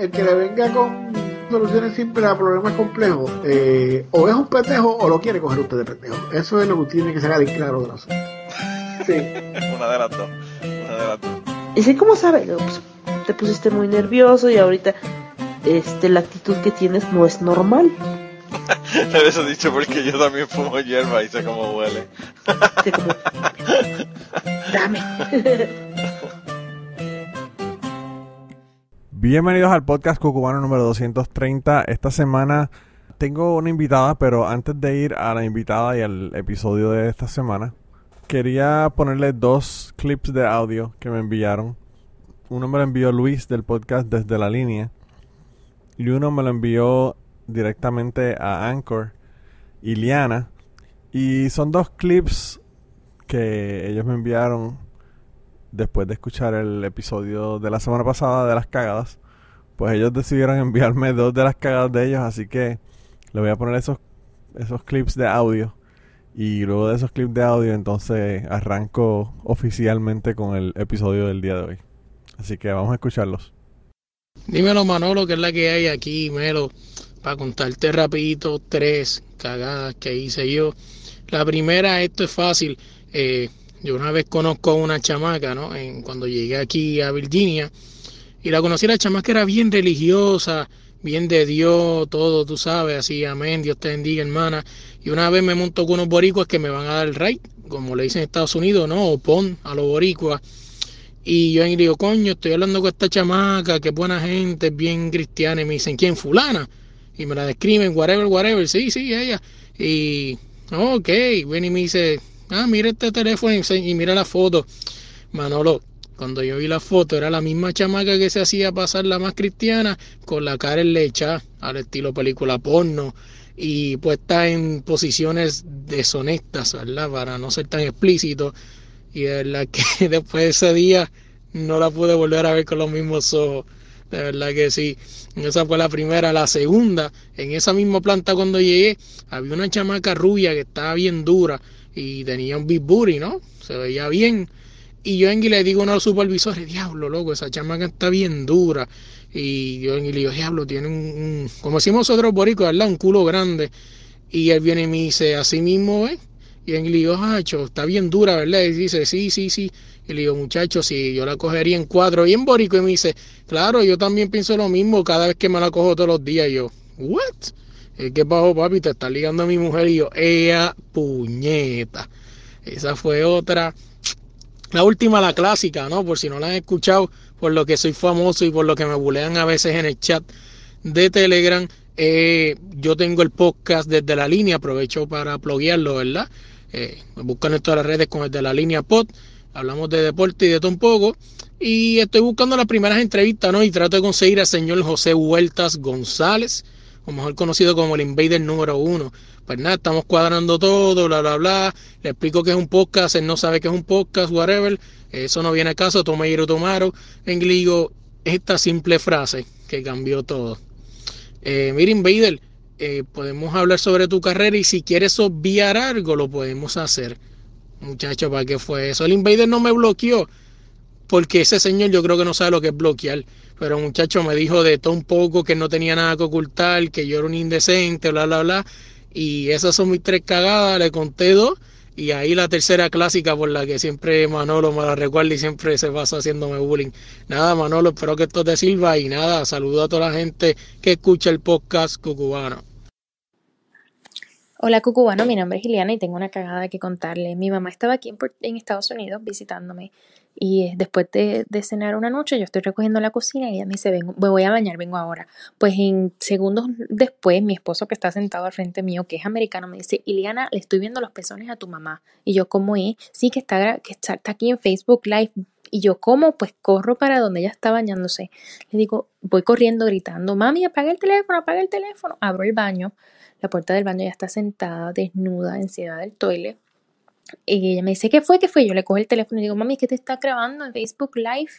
el que le venga con soluciones simples a problemas complejos, eh, o es un pendejo o lo quiere coger usted de pendejo. Eso es lo que tiene que sacar de claro de la asunto. Sí. Una de las dos. Una de las dos. ¿Y sí, cómo sabe? Pues, te pusiste muy nervioso y ahorita este, la actitud que tienes no es normal. Eso dicho porque yo también fumo hierba y sé cómo huele. Dame. Bienvenidos al podcast Cucubano número 230. Esta semana tengo una invitada, pero antes de ir a la invitada y al episodio de esta semana, quería ponerle dos clips de audio que me enviaron. Uno me lo envió Luis del podcast Desde la Línea y uno me lo envió directamente a Anchor, Iliana. Y son dos clips que ellos me enviaron después de escuchar el episodio de la semana pasada de las cagadas. Pues ellos decidieron enviarme dos de las cagadas de ellos, así que le voy a poner esos, esos clips de audio. Y luego de esos clips de audio, entonces arranco oficialmente con el episodio del día de hoy. Así que vamos a escucharlos. Dímelo Manolo, que es la que hay aquí, Melo para contarte rapidito tres cagadas que hice yo. La primera, esto es fácil. Eh, yo una vez conozco a una chamaca, ¿no? Cuando llegué aquí a Virginia. Y la conocí, la chamaca era bien religiosa, bien de Dios, todo, tú sabes, así, amén, Dios te bendiga, hermana. Y una vez me montó con unos boricuas que me van a dar el rey, como le dicen en Estados Unidos, ¿no? O pon a los boricuas. Y yo le digo, coño, estoy hablando con esta chamaca, que buena gente, bien cristiana. Y me dicen, ¿quién? Fulana y me la describen, whatever, whatever, sí, sí, ella. Y, ok, ven y me dice, ah, mira este teléfono y mira la foto. Manolo, cuando yo vi la foto, era la misma chamaca que se hacía pasar la más cristiana, con la cara en lecha, al estilo película porno, y puesta en posiciones deshonestas, ¿verdad? Para no ser tan explícito. Y de verdad que después de ese día no la pude volver a ver con los mismos ojos. De verdad que sí. Esa fue la primera. La segunda, en esa misma planta cuando llegué, había una chamaca rubia que estaba bien dura y tenía un big booty, ¿no? Se veía bien. Y yo en le digo a uno de los supervisores, diablo, loco, esa chamaca está bien dura. Y yo en le digo, diablo, tiene un, como decimos nosotros boricos, ¿verdad? Un culo grande. Y él viene y me dice, así mismo, ¿eh? Y en le digo, hacho, está bien dura, ¿verdad? Y dice, sí, sí, sí. Y le digo, muchachos, si yo la cogería en cuatro, bien borico. Y me dice, claro, yo también pienso lo mismo cada vez que me la cojo todos los días. Y yo, ¿what? ¿Qué pasó, papi? Te está ligando a mi mujer. Y yo, ella, puñeta. Esa fue otra. La última, la clásica, ¿no? Por si no la han escuchado, por lo que soy famoso y por lo que me bulean a veces en el chat de Telegram. Eh, yo tengo el podcast desde la línea, aprovecho para pluguearlo, ¿verdad? Eh, me buscan en todas las redes con desde la línea pod hablamos de deporte y de todo un poco. Y estoy buscando las primeras entrevistas, ¿no? Y trato de conseguir al señor José Huertas González, o mejor conocido como el Invader número uno. Pues nada, estamos cuadrando todo, bla, bla, bla. Le explico que es un podcast, él no sabe que es un podcast, whatever. Eso no viene a caso, y tomaro. En digo esta simple frase que cambió todo. Eh, mira, Invader, eh, podemos hablar sobre tu carrera y si quieres obviar algo, lo podemos hacer. Muchacho, ¿para qué fue eso? El Invader no me bloqueó. Porque ese señor yo creo que no sabe lo que es bloquear. Pero muchacho me dijo de todo un poco que no tenía nada que ocultar, que yo era un indecente, bla, bla, bla. Y esas son mis tres cagadas, le conté dos. Y ahí la tercera clásica por la que siempre Manolo me la recuerda y siempre se pasa haciéndome bullying. Nada, Manolo, espero que esto te sirva y nada, saludo a toda la gente que escucha el podcast cucubano. Hola Cucubano, mi nombre es Giliana y tengo una cagada que contarle. Mi mamá estaba aquí en, Estados Unidos visitándome y después de, cenar una noche yo estoy recogiendo la cocina y ella me dice, vengo, me voy a bañar, vengo ahora. Pues en segundos después mi esposo que está sentado al frente mío, que es americano, me dice, Iliana, le estoy viendo los pezones a tu mamá. Y yo, ¿cómo es? Sí, que está, que está, aquí en Facebook Live. Y yo, ¿cómo? Pues corro para donde ella está bañándose. Le digo, voy corriendo gritando, mami, apaga el teléfono, apaga el teléfono. Abro el baño la puerta del baño ya está sentada, desnuda, encima del toilet. Y ella me dice, ¿qué fue? ¿Qué fue? Yo le cojo el teléfono y digo, mami, ¿qué te está grabando en Facebook Live?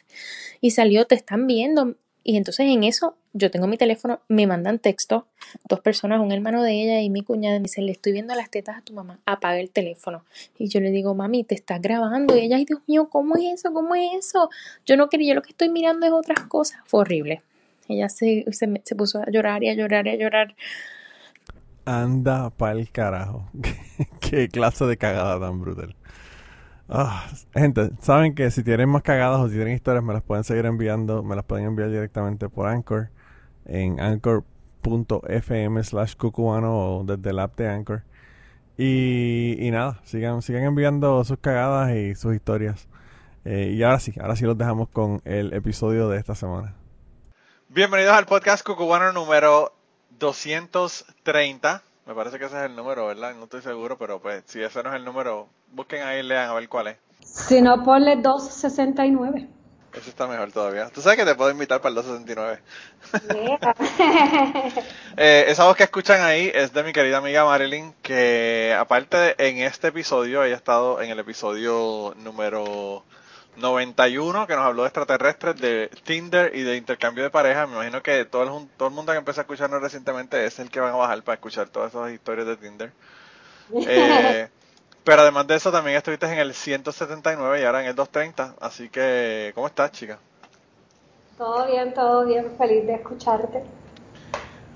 Y salió, te están viendo. Y entonces en eso yo tengo mi teléfono, me mandan texto, dos personas, un hermano de ella y mi cuñada, me dicen, le estoy viendo las tetas a tu mamá, apaga el teléfono. Y yo le digo, mami, te estás grabando. Y ella, ay Dios mío, ¿cómo es eso? ¿Cómo es eso? Yo no quería, yo lo que estoy mirando es otras cosas. Fue horrible. Ella se, se, se puso a llorar y a llorar y a llorar. Anda pa'l carajo. Qué clase de cagada tan brutal. Ah, gente, saben que si tienen más cagadas o si tienen historias, me las pueden seguir enviando. Me las pueden enviar directamente por Anchor en anchor.fm slash cucubano o desde el app de Anchor. Y, nada, sigan, sigan enviando sus cagadas y sus historias. Eh, y ahora sí, ahora sí los dejamos con el episodio de esta semana. Bienvenidos al podcast cucubano número 230. Me parece que ese es el número, ¿verdad? No estoy seguro, pero pues si ese no es el número, busquen ahí y lean a ver cuál es. Si no, ponle 269. Ese está mejor todavía. Tú sabes que te puedo invitar para el 269. Yeah. Eh, esa voz que escuchan ahí es de mi querida amiga Marilyn, que aparte de en este episodio, ella ha estado en el episodio número 91, que nos habló de extraterrestres, de Tinder y de intercambio de pareja. Me imagino que todo el, todo el mundo que empezó a escucharnos recientemente es el que van a bajar para escuchar todas esas historias de Tinder. Eh, pero además de eso, también estuviste en el 179 y ahora en el 230. Así que, ¿cómo estás, chica? todo bien, todo bien. Feliz de escucharte.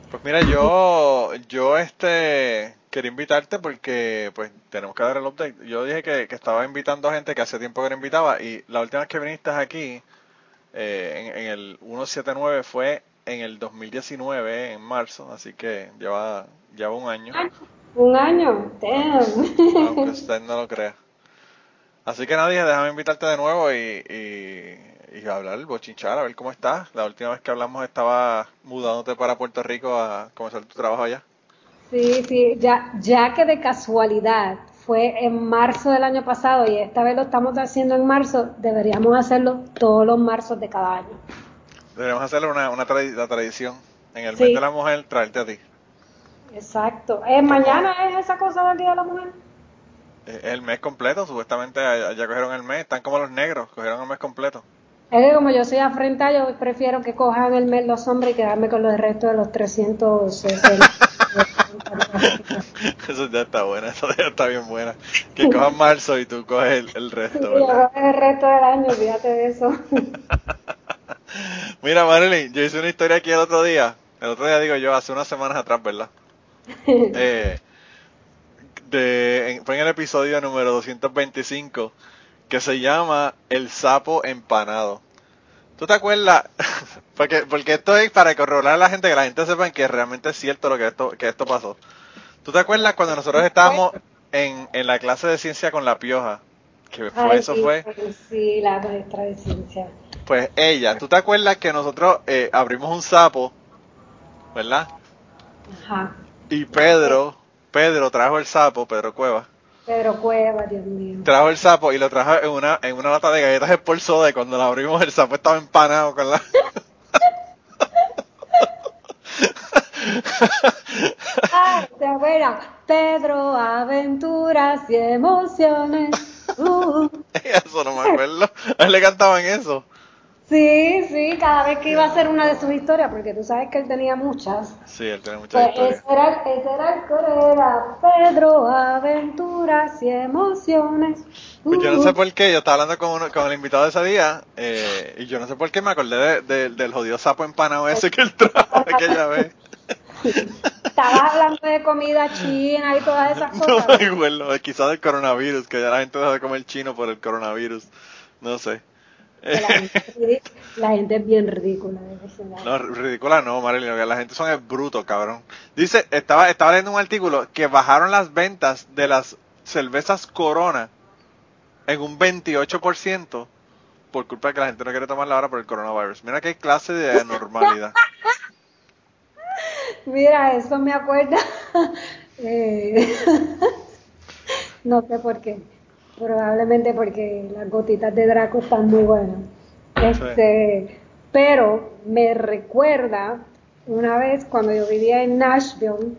Pues mira, yo, yo este quería invitarte porque pues tenemos que dar el update. Yo dije que, que estaba invitando a gente que hace tiempo que no invitaba y la última vez que viniste aquí eh, en, en el 179 fue en el 2019, en marzo, así que lleva, lleva un año, Un año. Damn. aunque usted no lo crea. Así que nadie, déjame invitarte de nuevo y, y, y hablar, bochinchar, a ver cómo estás. La última vez que hablamos estaba mudándote para Puerto Rico a comenzar tu trabajo allá. Sí, sí, ya, ya que de casualidad fue en marzo del año pasado y esta vez lo estamos haciendo en marzo, deberíamos hacerlo todos los marzos de cada año. Deberíamos hacerle una, una tradi- la tradición. En el Sí. mes de la mujer, traerte a ti. Exacto. Eh, mañana es esa cosa del Día de la Mujer. Eh, El mes completo, supuestamente ya ya cogieron el mes. Están como los negros, cogieron el mes completo. Es que como yo soy afrentada, yo prefiero que cojan el mes los hombres y quedarme con los restos de los 360. Eso ya está buena, eso ya está bien buena. Que cojan marzo y tú coges el, el resto, cojo el resto del año, olvídate de eso. Mira, Marilyn, yo hice una historia aquí el otro día. El otro día digo yo, hace unas semanas atrás, ¿verdad? Eh, de, en- fue en el episodio número 225 que se llama El sapo empanado. ¿Tú te acuerdas? porque, porque esto es para corroborar a la gente, que la gente sepa que realmente es cierto lo que esto, que esto pasó. ¿Tú te acuerdas cuando nosotros estábamos en, en la clase de ciencia con la pioja? Que fue, Ay, eso sí, fue. Sí, la maestra de ciencia. Pues ella, ¿tú te acuerdas que nosotros eh, abrimos un sapo, ¿verdad? Ajá. Y Pedro, Pedro trajo el sapo, Pedro Cueva, Pedro Cueva, Dios mío. trajo el sapo y lo trajo en una, en una lata de galletas Sport Soda y cuando la abrimos el sapo estaba empanado con la... Ay, te acuerdas. Pedro, aventuras y emociones. Uh. eso no me acuerdo. A él le cantaban eso. Sí, sí, cada vez que iba a hacer una de sus historias, porque tú sabes que él tenía muchas. Sí, él tiene muchas Pues historias. ese era, ese era el coro, era Pedro, aventuras y emociones. Pues yo no Uh. sé por qué, yo estaba hablando con, uno, con el invitado de ese día eh, y yo no sé por qué me acordé de- de- del jodido sapo empanado ese que él trajo aquella vez. Estabas hablando de comida china y todas esas No cosas. me acuerdo, quizás del coronavirus, que ya la gente dejó de comer chino por el coronavirus. No sé. La gente, es ridi- la gente es bien ridícula. No, ridícula no, Marilyn, la gente son es bruto, cabrón. Dice, estaba, estaba leyendo un artículo que bajaron las ventas de las cervezas Corona en un 28% por culpa de que la gente no quiere tomarla ahora por el coronavirus. Mira qué clase de anormalidad. Mira, eso me acuerda. eh, no sé por qué. Probablemente porque las gotitas de Draco están muy buenas. Este, pero me recuerda una vez cuando yo vivía en Nashville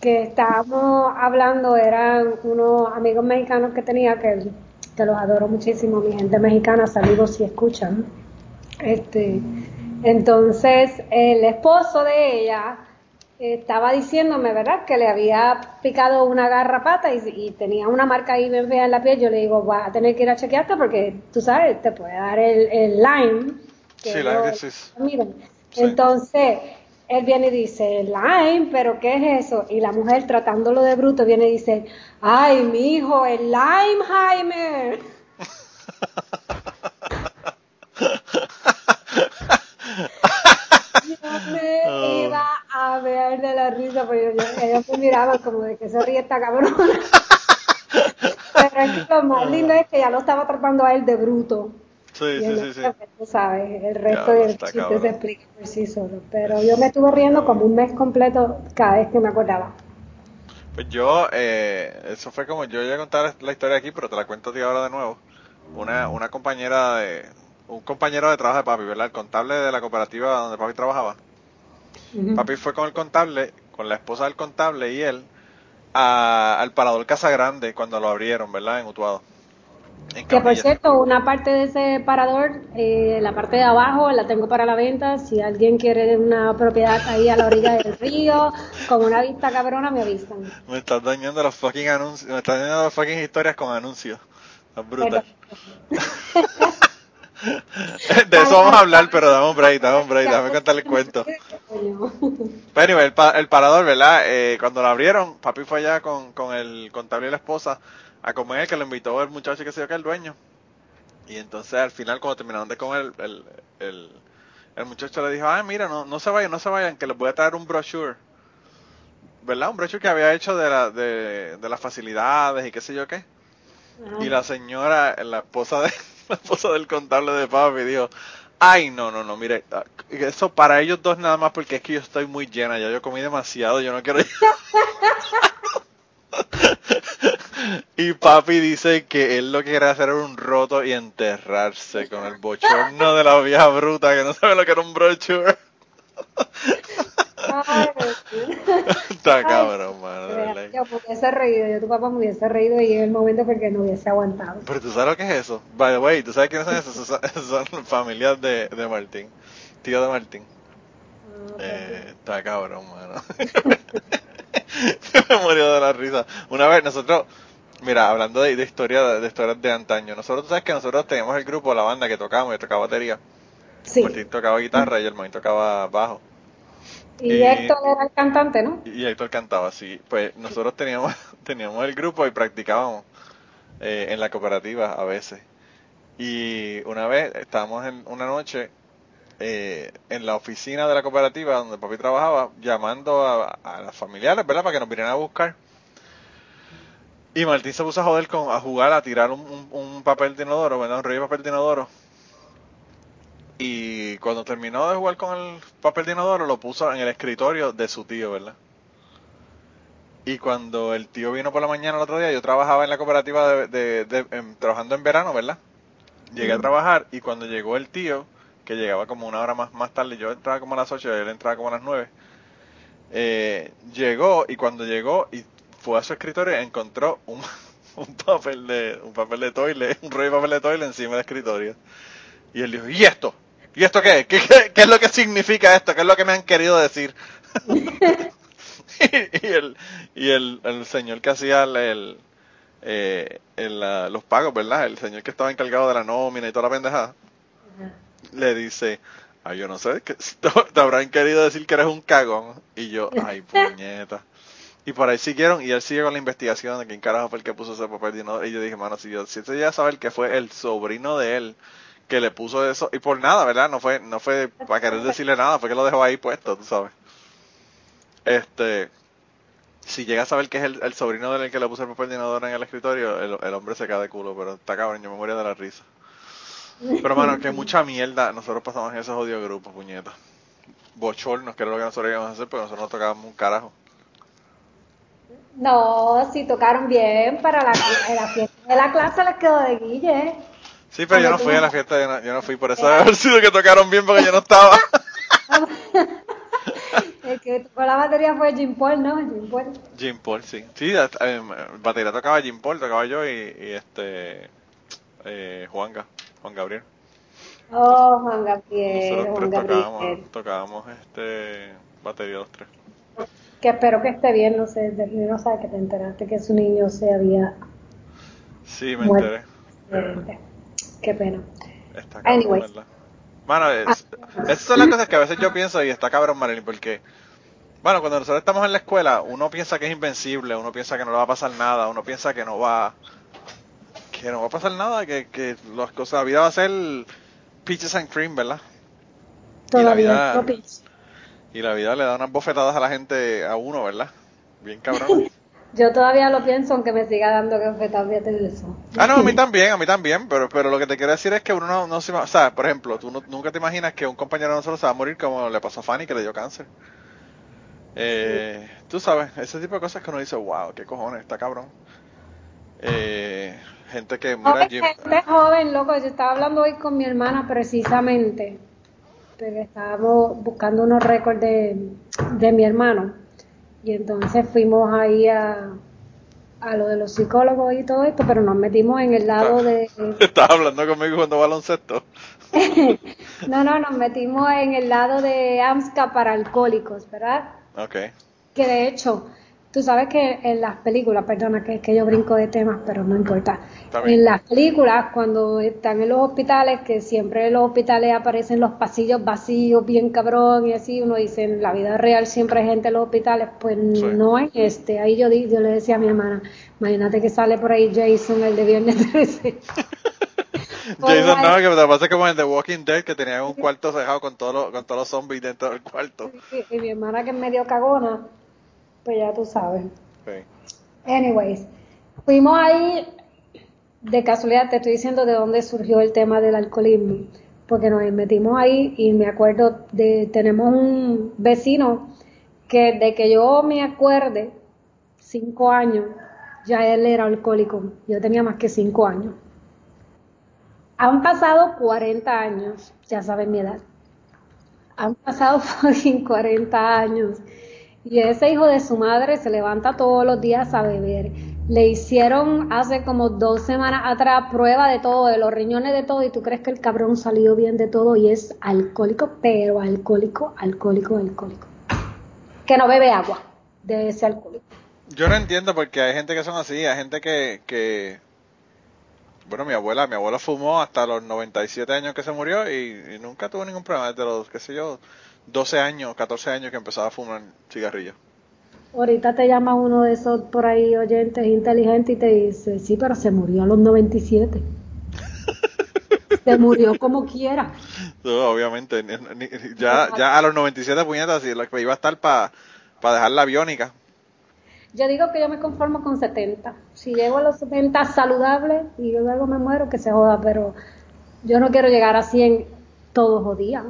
que estábamos hablando, eran unos amigos mexicanos que tenía que, que los adoro muchísimo, mi gente mexicana, saludos si escuchan. Este, Entonces, el esposo de ella estaba diciéndome, ¿verdad?, que le había picado una garrapata y, y tenía una marca ahí bien fea en la piel. Yo le digo, vas a tener que ir a chequearte porque tú sabes, te puede dar el, el Lyme. Sí, Lyme disease. Miren, Sí. entonces él viene y dice, Lyme, pero ¿qué es eso? Y la mujer tratándolo de bruto viene y dice, ay, mi hijo, el Limeheimer. Yo me Oh. iba a ver de la risa, porque yo- ellos me miraban como de que se ríe esta cabrona. Pero es que lo más lindo es que ya lo estaba tratando a él de bruto. Sí, sí, sí, sí. tú sabes, el resto del chiste cabrón. se explica por sí solo. Pero yo me estuve riendo como un mes completo cada vez que me acordaba. Pues yo, eh, eso fue como, yo ya contar la historia aquí, pero te la cuento a ti ahora de nuevo. Una, una compañera de, un compañero de trabajo de papi, ¿verdad? El contable de la cooperativa donde papi trabajaba. Papi fue con el contable, con la esposa del contable y él, a- al parador Casa Grande cuando lo abrieron, ¿verdad? En Utuado. En Que por cierto, una parte de ese parador, eh, la parte de abajo, la tengo para la venta. Si alguien quiere una propiedad ahí a la orilla del río, con una vista cabrona, me avisan. Me estás dañando los fucking anuncios, me estás dañando las fucking historias con anuncios. Es brutal. De eso vamos a hablar, pero dame un break, dame un break, déjame contarle el cuento. Pero anyway, el, pa- el parador, ¿verdad? Eh, cuando lo abrieron, papi fue allá con, con el contable y la esposa a comer, que lo invitó el muchacho que se dio que el dueño. Y entonces al final, cuando terminaron de comer, el, el, el muchacho le dijo, ah, mira, no, no se vayan, no se vayan, que les voy a traer un brochure. ¿Verdad? Un brochure que había hecho de, la, de, de las facilidades y qué sé yo qué. Y la señora, la esposa de, la esposa del contable de papi dijo, ay no, no, no, mire, ah, eso para ellos dos nada más porque es que yo estoy muy llena, ya yo comí demasiado, yo no quiero Y papi dice que él lo que quiere hacer era un roto y enterrarse con el bochorno de la vieja bruta que no sabe lo que era un brochure. Está cabrón, mano, de. Yo me hubiese reído, yo tu papá me hubiese reído y en el momento porque no hubiese aguantado. Pero tú sabes lo que es eso. By the way, ¿tú sabes quiénes son esos? Son, son familias de, de Martín. Tío de Martín. Eh, está cabrón, mano. me murió de la risa. Una vez nosotros, mira, hablando de, de historia de historias de antaño, nosotros, tú sabes que nosotros teníamos el grupo, la banda que tocábamos, yo tocaba batería. Sí. Martín tocaba guitarra y el man tocaba bajo. Y y- Héctor era el cantante, ¿no? Y Héctor cantaba así. Pues nosotros teníamos, teníamos el grupo y practicábamos eh, en la cooperativa a veces. Y una vez estábamos en una noche eh, en la oficina de la cooperativa donde papi trabajaba, llamando a, a las familiares, ¿verdad? Para que nos vinieran a buscar. Y Martín se puso a joder con, a jugar, a tirar un, un- un papel de inodoro, ¿verdad? Un rollo de papel de inodoro. Y cuando terminó de jugar con el papel de inodoro, lo puso en el escritorio de su tío, ¿verdad? Y cuando el tío vino por la mañana el otro día, yo trabajaba en la cooperativa de, de- de- en- trabajando en verano, ¿verdad? Llegué a trabajar y cuando llegó el tío, que llegaba como una hora más, más tarde, yo entraba como a las 8 y él entraba como a las 9, eh, llegó y cuando llegó y fue a su escritorio encontró un, un papel de un papel de toile, un rollo de papel de toile encima del escritorio. Y él dijo, ¿y esto? ¿Y esto qué? ¿Qué, qué, qué es lo que significa esto? ¿Qué es lo que me han querido decir? y el, y el, el señor que hacía el, el, eh, el, ah, los pagos, ¿verdad? El señor que estaba encargado de la nómina y toda la pendejada, le dice, ay, yo no sé, que te, te habrán querido decir que eres un cagón. Y yo, ay, puñeta. Y por ahí siguieron, y él sigue con la investigación de quién carajo fue el que puso ese papel de. Y yo dije, mano, si yo si este ya saber que fue el sobrino de él que le puso eso, y por nada, ¿verdad? No fue, no fue para querer decirle nada, fue que lo dejó ahí puesto, tú sabes. Este, si llega a saber que es el, el sobrino del que le puso el papel de en el escritorio, el, hombre se cae de culo, pero está cabrón, yo me moría de la risa. Pero mano, que mucha mierda nosotros pasamos en esos odios grupos, puñeta. Bochornos, que era lo que nosotros íbamos a hacer, porque nosotros no tocábamos un carajo. No, si tocaron bien para la, la fiesta de la clase les quedó de guille. Sí, pero yo no fui a la fiesta, yo no, yo no fui, por eso debe haber sido que tocaron bien porque yo no estaba. El que tocó la batería fue Jim Paul, ¿no? Jim Paul. Jim Paul, sí. Sí, eh, batería tocaba Jim Paul, tocaba yo y, y este eh, Juanga, Juan Gabriel. Oh, Juan Gabriel, Nosotros Juan tres Gabriel. tocábamos, tocábamos este batería los tres. Que espero que esté bien, no sé, no sabe que te enteraste que su niño se había Sí, me Muerto. enteré. eh, Qué pena. Está cabrón, Anyways. ¿verdad? Mano, es- esas son las cosas que a veces yo pienso y está cabrón, Marilyn, porque, bueno, cuando nosotros estamos en la escuela, uno piensa que es invencible, uno piensa que no le va a pasar nada, uno piensa que no va, que no va a pasar nada, que, que las cosas, la vida va a ser peaches and cream, ¿verdad? Todavía vida- no. Y la vida le da unas bofetadas a la gente, a uno, ¿verdad? Bien cabrón. Yo todavía lo pienso, aunque me siga dando cafetas de eso. Ah, no, a mí también, a mí también, pero, pero lo que te quiero decir es que uno no, no se o sea, por ejemplo, tú no- nunca te imaginas que un compañero de nosotros se va a morir como le pasó a Fanny que le dio cáncer. Eh, tú sabes, ese tipo de cosas que uno dice, wow, qué cojones, está cabrón. Eh, gente que, mira, Joven, Jim, gente joven, loco. Yo estaba hablando hoy con mi hermana precisamente, porque estábamos buscando unos récords de, de mi hermano. Y entonces fuimos ahí a, a lo de los psicólogos y todo esto, pero nos metimos en el lado de... estás hablando conmigo cuando baloncesto. No, no, nos metimos en el lado de AMSCA para alcohólicos, ¿verdad? Ok. Que de hecho, tú sabes que en las películas, perdona que, que yo brinco de temas, pero no importa. En las películas, cuando están en los hospitales, que siempre en los hospitales aparecen los pasillos vacíos, bien cabrón, y así, uno dice, en la vida real siempre hay gente en los hospitales, pues Sí. no en este. Ahí yo, yo le decía a mi hermana, imagínate que sale por ahí Jason, el de Viernes 13. Jason, no, que te pasa como en The Walking Dead, que tenía un cuarto cerrado con todos los, con todos los zombies dentro del cuarto. Y, y mi hermana que es medio cagona, pues ya tú sabes. Anyways, fuimos ahí, de casualidad te estoy diciendo de dónde surgió el tema del alcoholismo, porque nos metimos ahí y me acuerdo de, tenemos un vecino que de que yo me acuerde, cinco años, ya él era alcohólico, yo tenía más que cinco años. Han pasado 40 años, ya saben mi edad. Han pasado fucking 40 años. Y ese hijo de su madre se levanta todos los días a beber. Le hicieron hace como dos semanas atrás prueba de todo, de los riñones de todo, y tú crees que el cabrón salió bien de todo y es alcohólico, pero alcohólico, alcohólico, alcohólico. Que no bebe agua de ese alcohólico. Yo no entiendo porque hay gente que son así, hay gente que, que bueno, mi abuela, mi abuela fumó hasta los 97 años que se murió y, y nunca tuvo ningún problema desde los, qué sé yo, 12 años, 14 años que empezaba a fumar cigarrillos. Ahorita te llama uno de esos por ahí oyentes inteligentes y te dice, sí, pero se murió a los 97. se murió como quiera. No, obviamente, ni- ni- ya, ya a los 97 puñetas, y lo que iba a estar para dejar la biónica. Yo digo que yo me conformo con 70. Si llego a los 70 saludable y yo luego me muero, que se joda, pero yo no quiero llegar a 100 todos los días.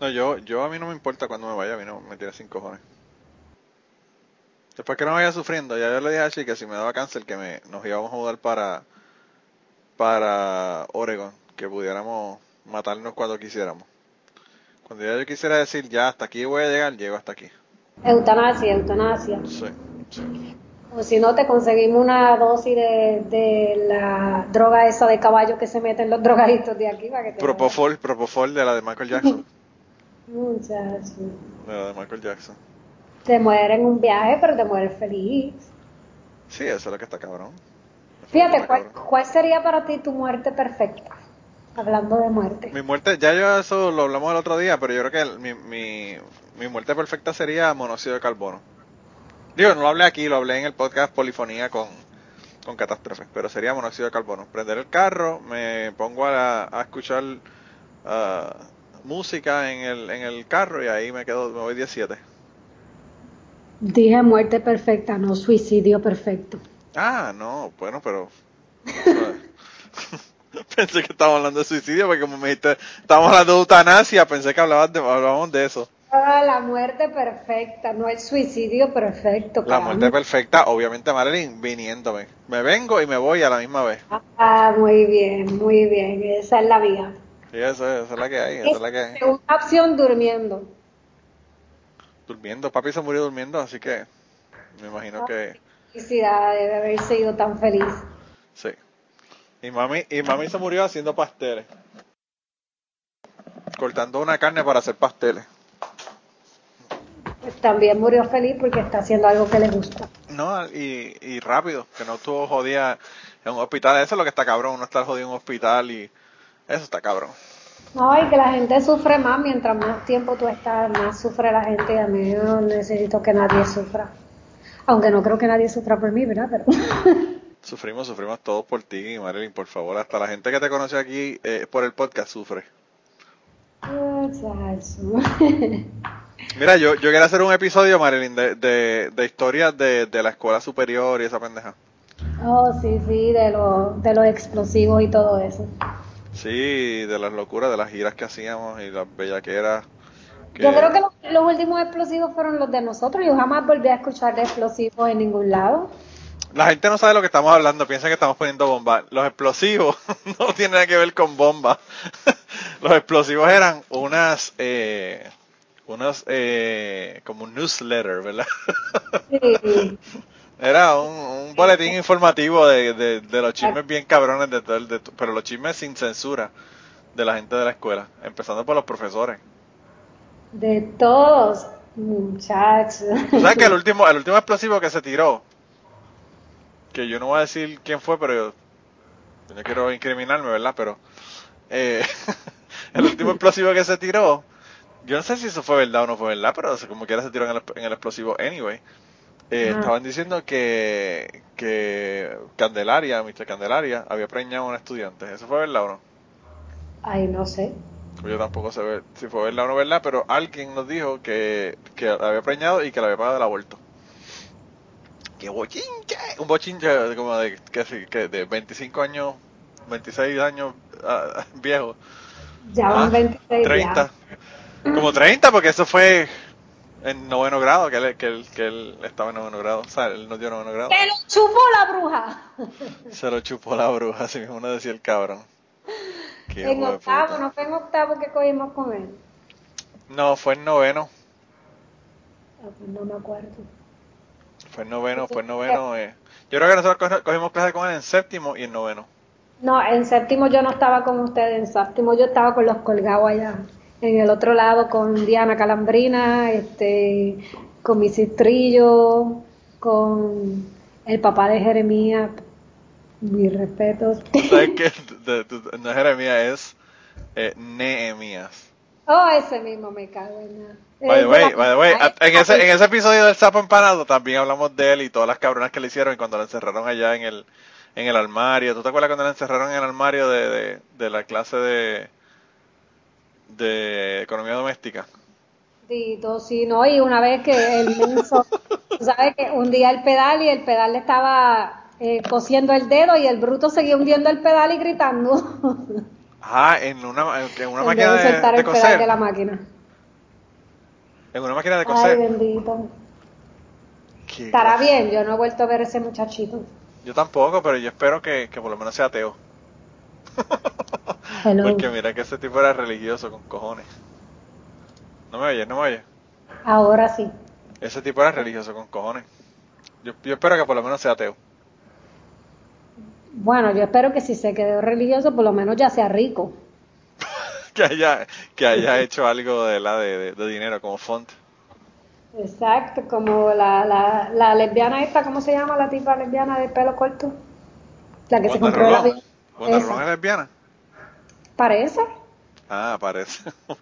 No, yo, yo a mí no me importa cuando me vaya, a mí no me tiene sin cojones. Después que no vaya sufriendo, ya yo le dije a Chi que si me daba cáncer que me, nos íbamos a mudar para, para Oregon, que pudiéramos matarnos cuando quisiéramos. Cuando ya yo quisiera decir, ya hasta aquí voy a llegar, llego hasta aquí. Eutanasia, eutanasia. Sí, sí. O si no, te conseguimos una dosis de, de la droga esa de caballo que se meten los drogaditos de aquí para que te Propofol, Propofol de la de Michael Jackson. Muchacho. De la de Michael Jackson. Te mueres en un viaje, pero te mueres feliz. Sí, eso es lo que está cabrón. Eso Fíjate, está ¿cuál, cabrón. cuál sería para ti tu muerte perfecta? Hablando de muerte. Mi muerte, ya yo eso lo hablamos el otro día, pero yo creo que el- mi, mi, mi muerte perfecta sería monóxido de carbono. Digo, no lo hablé aquí, lo hablé en el podcast Polifonía con, con Catástrofe, pero sería monóxido de carbono. Prender el carro, me pongo a, a escuchar ah, música en el, en el carro y ahí me quedo, me voy 17. Dije muerte perfecta, no suicidio perfecto. Ah, no, bueno, pero... pensé que estábamos hablando de suicidio, porque como me dijiste, estábamos hablando de eutanasia, pensé que hablabas de, hablábamos de eso. Ah, la muerte perfecta, no el suicidio perfecto. La caramba. muerte perfecta, obviamente Marilyn, viniéndome. Me vengo y me voy a la misma vez. Ah, muy bien, muy bien, esa es la vía. Sí, eso, es- esa es la que hay, esa es la que hay. Segunda opción, durmiendo. Durmiendo, papi se murió durmiendo, así que me imagino que Felicidad de haber sido tan feliz. sí. Y mami, y mami se murió haciendo pasteles. cortando una carne para hacer pasteles. Pues también murió feliz porque está haciendo algo que le gusta. No, y, y rápido, que no estuvo jodida en un hospital. Eso es lo que está cabrón, uno estar jodido en un hospital y eso está cabrón. No, y que la gente sufre más, mientras más tiempo tú estás, más sufre la gente y a mí no necesito que nadie sufra. Aunque no creo que nadie sufra por mí, ¿verdad? Pero... Sufrimos, sufrimos todos por ti, Marilyn, por favor. Hasta la gente que te conoce aquí eh, por el podcast sufre. Mira, yo, yo quiero hacer un episodio, Marilyn, de, de, de historias de, de la escuela superior y esa pendeja. Oh, sí, sí, de, lo, de los explosivos y todo eso. Sí, de las locuras, de las giras que hacíamos y las bellaqueras. que- Yo creo que los, los últimos explosivos fueron los de nosotros. Yo jamás volví a escuchar de explosivos en ningún lado. La gente no sabe lo que estamos hablando, piensa que estamos poniendo bombas. Los explosivos no tienen nada que ver con bombas. Los explosivos eran unas, eh, unos, eh, como un newsletter, ¿verdad? Sí. Era un, un boletín informativo de, de, de los chismes bien cabrones, de todo el, de, pero los chismes sin censura de la gente de la escuela, empezando por los profesores. De todos, muchachos. ¿Tú sabes que el último, el último explosivo que se tiró, que yo no voy a decir quién fue, pero yo, yo no quiero incriminarme, ¿verdad? Pero eh, el último explosivo que se tiró, yo no sé si eso fue verdad o no fue verdad, pero como quiera se tiró en el, en el explosivo anyway. Eh, estaban diciendo que, que Candelaria, Mr. Candelaria, había preñado a un estudiante. ¿Eso fue verdad o no? Ay, no sé. Pues Yo tampoco sé ver- si fue verdad o no verdad, pero alguien nos dijo que, que la había preñado y que le había pagado el aborto. ¡Qué bochinche! Un bochinche como de, que, que de 25 años, 26 años ah, viejo. Ya van Ah, 26 30. ya. Como 30, porque eso fue en noveno grado, que él, que él, que él estaba en noveno grado. O sea, él nos dio noveno grado. ¡Que lo chupó la bruja! Se lo chupó la bruja, así mismo uno decía el cabrón. Qué en octavo, no fue en octavo que cogimos con él. No, fue en noveno. Ah, pues no me acuerdo. Fue en noveno, fue en noveno. Eh. Yo creo que nosotros cogi- cogimos clase con él en séptimo y en noveno. No, en séptimo yo no estaba con ustedes, en séptimo yo estaba con los colgados allá. En el otro lado con Diana Calambrina, este, con mi cistrillo, con el papá de Jeremías. Mis respetos. ¿Sabes qué? No es Jeremías, es eh, Nehemías. Oh, ese mismo me cago en nada. By the Eh, way, by the way, Ay, en ese, en ese episodio del sapo empanado también hablamos de él y todas las cabronas que le hicieron y cuando lo encerraron allá en el, en el armario. ¿Tú te acuerdas cuando lo encerraron en el armario de, de, de la clase de, de economía doméstica? Dito, sí, no, y una vez que el menso, sabes que hundía el pedal y el pedal le estaba eh, cosiendo el dedo y el bruto seguía hundiendo el pedal y gritando. Ah, en una, en una máquina de de, de el pedal coser. de la máquina. En una máquina de Ay, coser. bendito. Qué Estará cosa. bien, yo no he vuelto a ver ese muchachito. Yo tampoco, pero yo espero que, que por lo menos sea ateo. Hello. Porque mira que ese tipo era religioso con cojones. No me oyes, no me oyes. Ahora sí. Ese tipo era religioso con cojones. Yo, yo espero que por lo menos sea ateo. Bueno, yo espero que si se quedó religioso, por lo menos ya sea rico. Que haya, que haya hecho algo de la de, de- de dinero como font. Exacto, como la, la, la lesbiana esta, ¿cómo se llama la tipa lesbiana de pelo corto? La que se Wanda compró la Rolón. Wanda. Rolón es lesbiana. Parece. Ah, parece. Ok.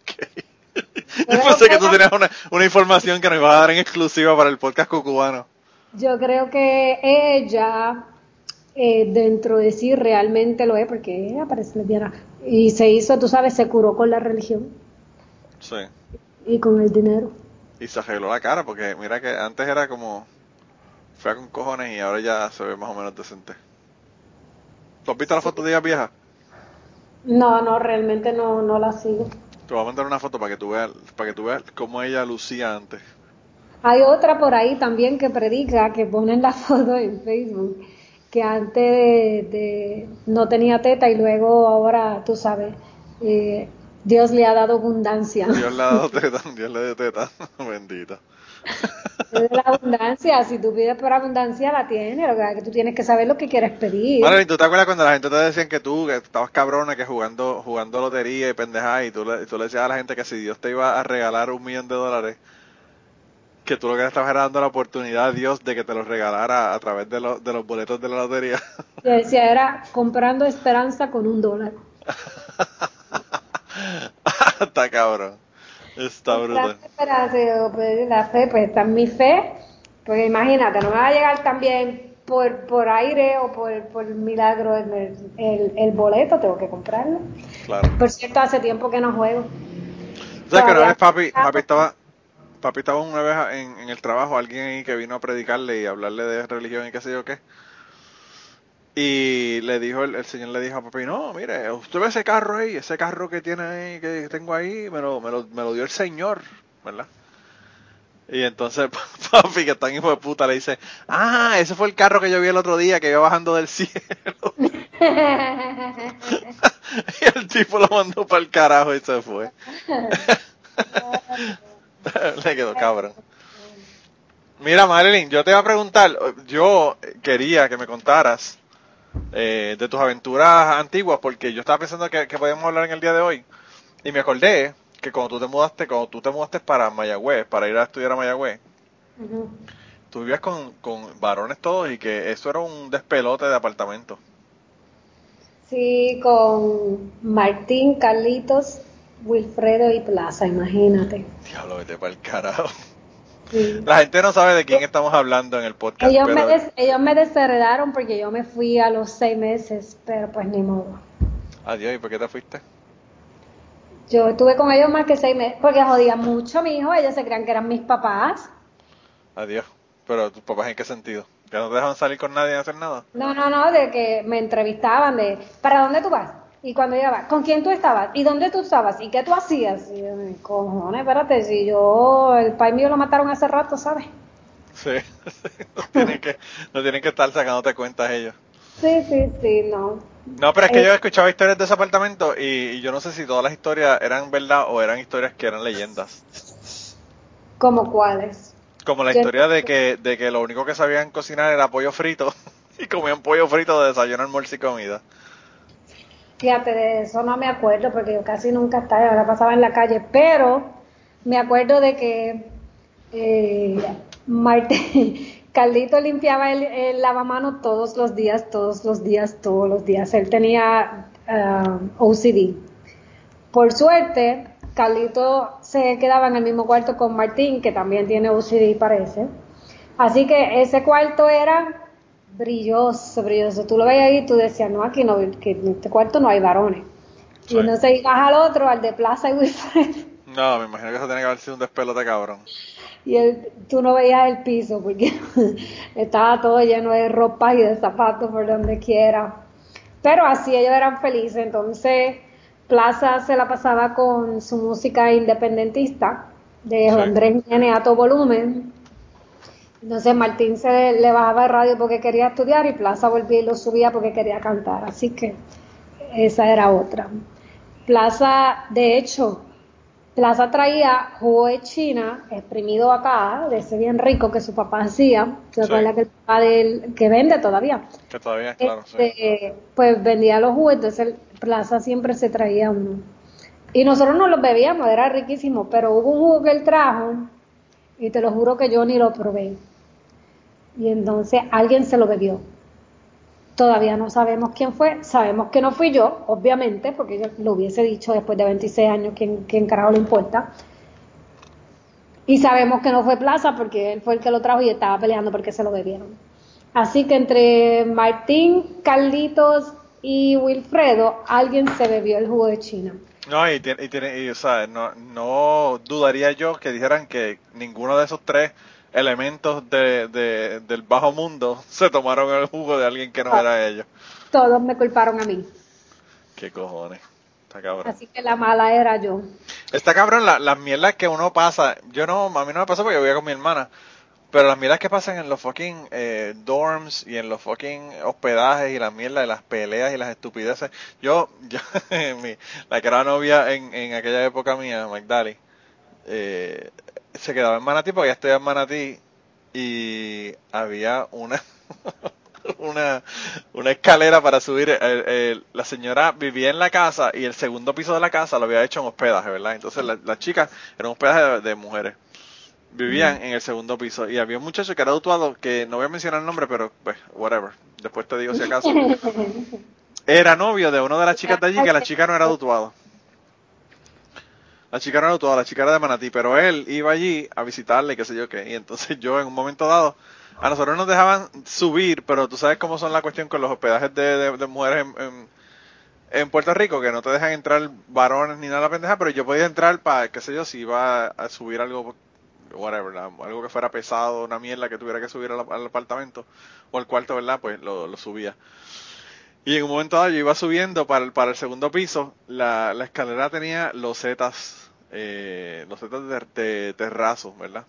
Yo pensé que tú tenías una, una información que nos ibas a dar en exclusiva para el podcast cucubano. Yo creo que ella, eh, dentro de sí, realmente lo es, porque ella parece lesbiana. Y se hizo, tú sabes, se curó con la religión Sí. y con el dinero. Y se arregló la cara porque mira que antes era como fea con cojones y ahora ya se ve más o menos decente. ¿Tú has visto la foto de ella vieja? No, no, realmente no, no la sigo. Te voy a mandar una foto para que tú veas, para que tú veas cómo ella lucía antes. Hay otra por ahí también que predica, que ponen la foto en Facebook, que antes de, de- no tenía teta y luego ahora, tú sabes, eh, Dios le ha dado abundancia. Dios le ha dado teta, Dios le dio teta, bendita. De la abundancia, si tú pides por abundancia la tienes, lo que es que tú tienes que saber lo que quieres pedir. Vale, ¿tú te acuerdas cuando la gente te decían que tú, que estabas cabrona, que jugando jugando lotería y pendejada, y tú le, tú le decías a la gente que si Dios te iba a regalar un millón de dólares, que tú lo que le estabas dando la oportunidad a Dios de que te los regalara a través de, los de los boletos de la lotería? Yo decía, era comprando esperanza con un dólar. Está cabrón. Está brutal. Esperanza, yo, pues, la fe, pues está en mi fe, porque imagínate, no me va a llegar también por, por aire o por, por milagro el, el, el boleto, tengo que comprarlo. Claro. Por cierto, hace tiempo que no juego. O sea, que una vez papi, papi estaba, papi estaba una vez en, en el trabajo, alguien ahí que vino a predicarle y hablarle de religión y qué sé yo qué. Y le dijo, el, el señor le dijo a papi, no, mire, usted ve ese carro ahí, ese carro que tiene ahí, que tengo ahí, me lo, me lo, me lo dio el señor, ¿verdad? Y entonces papi, que está en hijo de puta, le dice, ah, ese fue el carro que yo vi el otro día que iba bajando del cielo. y el tipo lo mandó para el carajo y se fue. Le quedó cabrón. Mira, Marilyn, yo te iba a preguntar, yo quería que me contaras eh, de tus aventuras antiguas, porque yo estaba pensando que, que podíamos hablar en el día de hoy, y me acordé que cuando tú te mudaste, cuando tú te mudaste para Mayagüez, para ir a estudiar a Mayagüez, Ujú. tú vivías con, con varones todos y que eso era un despelote de apartamento. Sí, con Martín, Carlitos, Wilfredo y Plaza, imagínate. Diablo, vete para el carajo. Sí. La gente no sabe de quién estamos hablando en el podcast, Ellos me, des- ellos me desheredaron porque yo me fui a los seis meses, pero pues ni modo. adiós, ¿y por qué te fuiste? Yo estuve con ellos más que seis meses porque jodían mucho, mi hijo. Ellos se creían que eran mis papás. Adiós. Pero tus papás en qué sentido? ¿Que no te dejaban salir con nadie y hacer nada? No, no, no, de que me entrevistaban de, ¿para dónde tú vas? Y cuando llegaba, ¿con quién tú estabas? ¿Y dónde tú estabas? ¿Y qué tú hacías? Y yo, cojones, espérate, si yo, el país mío lo mataron hace rato, ¿sabes? Sí, no tienen que, no tienen que estar sacándote cuentas ellos. Sí, sí, sí, no. No, pero es que Eh. yo he escuchado historias de ese apartamento y, y yo no sé si todas las historias eran verdad o eran historias que eran leyendas. ¿Como cuáles? Como la Yo- historia de que, de que lo único que sabían cocinar era pollo frito y comían pollo frito de desayuno, almuerzo y comida. Fíjate, de eso no me acuerdo porque yo casi nunca estaba, ahora pasaba en la calle, pero me acuerdo de que eh, Marte, Carlito limpiaba el, el lavamanos todos los días, todos los días, todos los días. Él tenía ah, OCD. Por suerte, Carlito se quedaba en el mismo cuarto con Martín, que también tiene OCD, parece. Así que ese cuarto era brilloso, brilloso. Tú lo veías ahí y tú decías, no, aquí no, que en este cuarto no hay varones. Sí. Y entonces ibas al otro, al de Plaza y Wilfred, No, me imagino que eso tiene que haber sido un despelote cabrón. y tú no veías el piso porque estaba todo lleno de ropa y de zapatos por donde quiera. Pero así ellos eran felices. Entonces, Plaza se la pasaba con su música independentista de Sí. Andrés Jiménez a todo volumen. Entonces Martín se le bajaba el radio porque quería estudiar y Plaza volvía y lo subía porque quería cantar. Así que esa era otra. Plaza, de hecho, Plaza traía jugo de China exprimido acá, de ese bien rico que su papá hacía. ¿Se Sí. que el papá de él, que vende todavía? Que todavía, claro, sí. Este, Pues vendía los jugos, entonces Plaza siempre se traía uno. Y nosotros no los bebíamos, era riquísimo, pero hubo un jugo que él trajo y te lo juro que yo ni lo probé. Y entonces alguien se lo bebió. Todavía no sabemos quién fue, sabemos que no fui yo, obviamente, porque yo lo hubiese dicho después de 26 años, ¿quién, quién carajo le importa? Y sabemos que no fue Plaza porque él fue el que lo trajo y estaba peleando porque se lo bebieron. Así que entre Martín, Carlitos y Wilfredo, alguien se bebió el jugo de China. No, y y y, no, no dudaría yo que dijeran que ninguno de esos tres elementos de, de- del bajo mundo se tomaron el jugo de alguien que no era ellos. Todos me culparon a mí. Qué cojones. Está cabrón. Así que la mala era yo. Está cabrón la- las mierdas que uno pasa. Yo no, a mí no me pasó porque yo vivía con mi hermana. Pero las mierdas que pasan en los fucking eh, dorms y en los fucking hospedajes y las mierdas y las peleas y las estupideces. Yo, yo mi, la que era novia en, en aquella época mía, Magdali, eh, se quedaba en Manatí porque ya estoy en Manatí y había una una, una escalera para subir. la señora vivía en la casa y el segundo piso de la casa lo había hecho en hospedaje, ¿verdad? Entonces las la chicas eran hospedaje de, mujeres. Vivían en el segundo piso y había un muchacho que era dutuado, que no voy a mencionar el nombre, pero pues, whatever. Después te digo si acaso. Era novio de una de las chicas de allí, que la chica no era dutuado. La chica no dutuada, la chica era de Manatí, pero él iba allí a visitarle, qué sé yo qué. Y entonces yo en un momento dado a nosotros nos dejaban subir, pero tú sabes cómo son la cuestión con los hospedajes de, mujeres en, Puerto Rico, que no te dejan entrar varones ni nada la pendeja, pero yo podía entrar para, qué sé yo, si iba a subir algo, whatever, algo que fuera pesado, una mierda que tuviera que subir al, apartamento o al cuarto, ¿verdad? Pues lo, subía. Y en un momento dado yo iba subiendo para el, para el segundo piso, la, escalera tenía losetas, eh, losetas de, de terrazo, ¿verdad?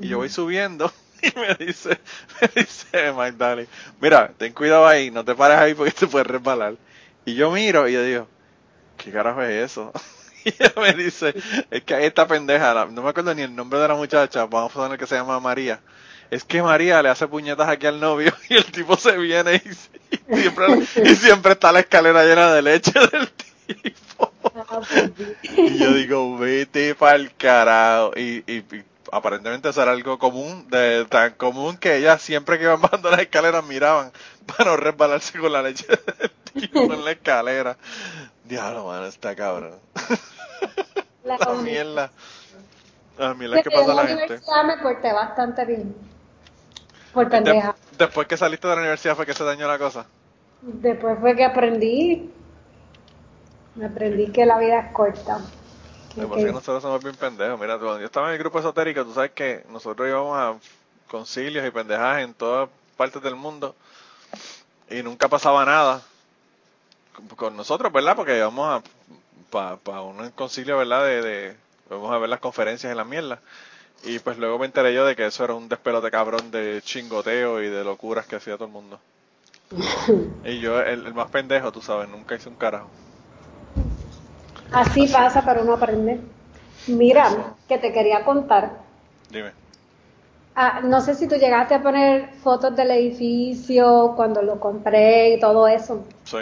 Y yo voy subiendo y me dice, me dice Magdalene, mira, ten cuidado ahí, no te pares ahí porque te puedes resbalar. Y yo miro y yo digo, ¿qué carajo es eso? Y ella me dice, es que esta pendeja, no me acuerdo ni el nombre de la muchacha, vamos a poner que se llama María. Es que María le hace puñetas aquí al novio y el tipo se viene y, siempre, y siempre está la escalera llena de leche del tipo. Ah, pues y yo digo, vete pa'l carajo. Y, y, aparentemente eso era algo común, de tan común que ellas siempre que iban bajando las escaleras miraban para no resbalarse con la leche en la escalera. Diablo, mano, está cabrón. La, la mierda. La mierda que pasa a la, gente. me porté bastante bien. Por pendeja. después que saliste de la universidad fue que se dañó la cosa. Después fue que aprendí. Aprendí que la vida es corta. De por nosotros somos bien pendejos. Mira, cuando yo estaba en el grupo esotérico, tú sabes que nosotros íbamos a concilios y pendejadas en todas partes del mundo y nunca pasaba nada con nosotros, ¿verdad? Porque íbamos a para un concilio, ¿verdad? De, de, vamos a ver las conferencias en la mierda. Y pues luego me enteré yo de que eso era un despelote cabrón de chingoteo y de locuras que hacía todo el mundo. y yo, el más pendejo, tú sabes, nunca hice un carajo. Así pasa, pero uno aprende. Mira, que te quería contar. Dime. Ah, no sé si tú llegaste a poner fotos del edificio cuando lo compré y todo eso. Sí.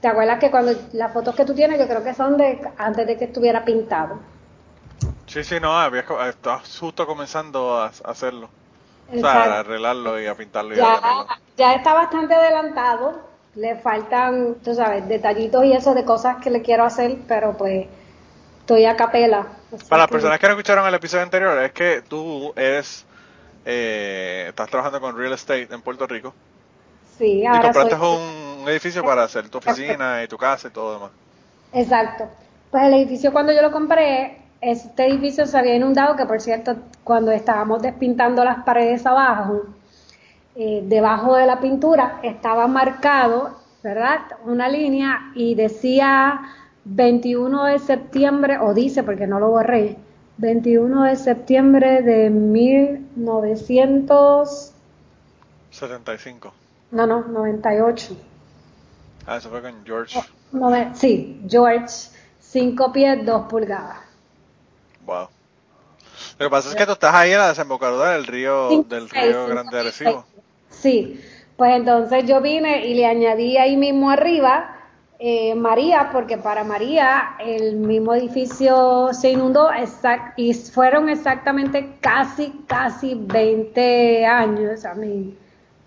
¿Te acuerdas que cuando las fotos que tú tienes, yo creo que son de antes de que estuviera pintado? Sí, sí, no, había, estás justo comenzando a, hacerlo. O sea, a arreglarlo y a pintarlo. ya, ya está bastante adelantado le faltan, tú sabes, detallitos y eso de cosas que le quiero hacer, pero pues estoy a capela. Para las personas que no escucharon el episodio anterior, es que tú eres, eh, estás trabajando con real estate en Puerto Rico. Sí, ahora Y compraste un, edificio para hacer tu oficina y tu casa y todo demás. Exacto. Pues el edificio cuando yo lo compré, este edificio se había inundado, que por cierto, cuando estábamos despintando las paredes abajo, eh, debajo de la pintura estaba marcado, ¿verdad? Una línea y decía 21 de septiembre, o dice porque no lo borré, 21 de septiembre de 1975. No, no, 98. Ah, eso fue con George. sí, George, 5 pies, 2 pulgadas. Wow. Lo que pasa es que tú estás ahí en la desembocadura del río, del río Grande Arecibo. Sí, pues entonces yo vine y le añadí ahí mismo arriba eh, María, porque para María el mismo edificio se inundó y fueron exactamente casi, casi 20 años, a mí,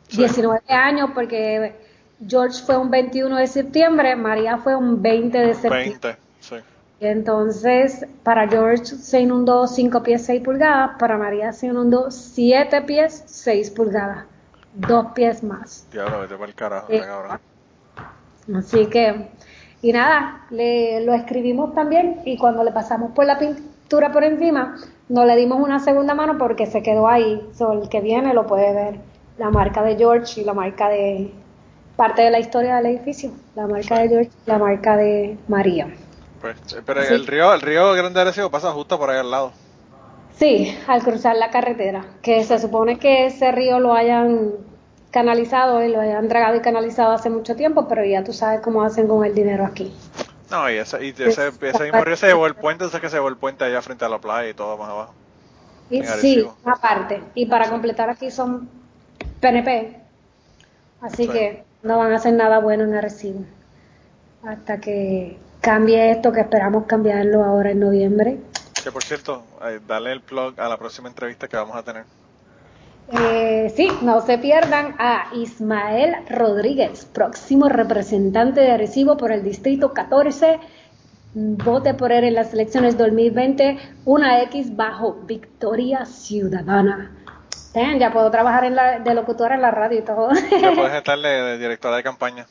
19 años, porque George fue un 21 de septiembre, María fue un 20 de septiembre. 20, sí. Entonces, para George se inundó 5 pies 6 pulgadas, para María se inundó 7 pies 6 pulgadas dos pies más. Diablo, vete para el carajo, cabrón. Así que, y nada, le, lo escribimos también y cuando le pasamos por la pintura por encima, no le dimos una segunda mano porque se quedó ahí. So, el que viene lo puede ver. La marca de George y la marca de parte de la historia del edificio. La marca de George y la marca de María. Pues, pero el río, el río Grande Arecibo pasa justo por ahí al lado. Sí, al cruzar la carretera, que se supone que ese río lo hayan canalizado y lo hayan dragado y canalizado hace mucho tiempo, pero ya tú sabes cómo hacen con el dinero aquí. No, y ese, y ese, ese mismo río se llevó el puente, ese que se llevó el puente allá frente a la playa y todo más abajo. Y, sí, aparte. Y para completar aquí son PNP. Así que no van a hacer nada bueno en Arecibo. Hasta que cambie esto, que esperamos cambiarlo ahora en noviembre. Que por cierto, eh, dale el plug a la próxima entrevista que vamos a tener. Eh, sí, no se pierdan a Ismael Rodríguez, próximo representante de Arecibo por el Distrito 14. Vote por él en las elecciones 2020, una X bajo Victoria Ciudadana. ya puedo trabajar en la, de locutora en la radio y todo. Ya puedes estar de, directora de campaña.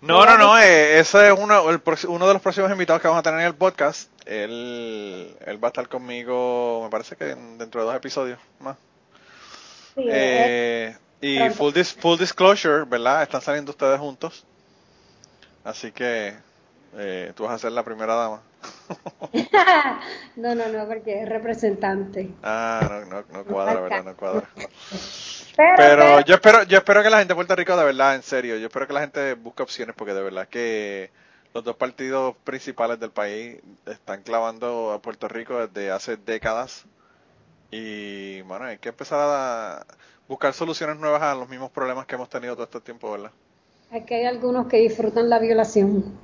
No, no, no, eh, ese es uno, uno de los próximos invitados que vamos a tener en el podcast. Él, él va a estar conmigo, me parece que dentro de dos episodios más. Eh, y full, full disclosure, ¿verdad? Están saliendo ustedes juntos. Así que eh, tú vas a ser la primera dama. no, no, no, porque es representante. Ah, no, no, no cuadra, ¿verdad? No cuadra. Pero, yo espero yo espero que la gente de Puerto Rico, de verdad, en serio, yo espero que la gente busque opciones porque de verdad que los dos partidos principales del país están clavando a Puerto Rico desde hace décadas y bueno, hay que empezar a buscar soluciones nuevas a los mismos problemas que hemos tenido todo este tiempo, ¿verdad? Que hay algunos que disfrutan la violación.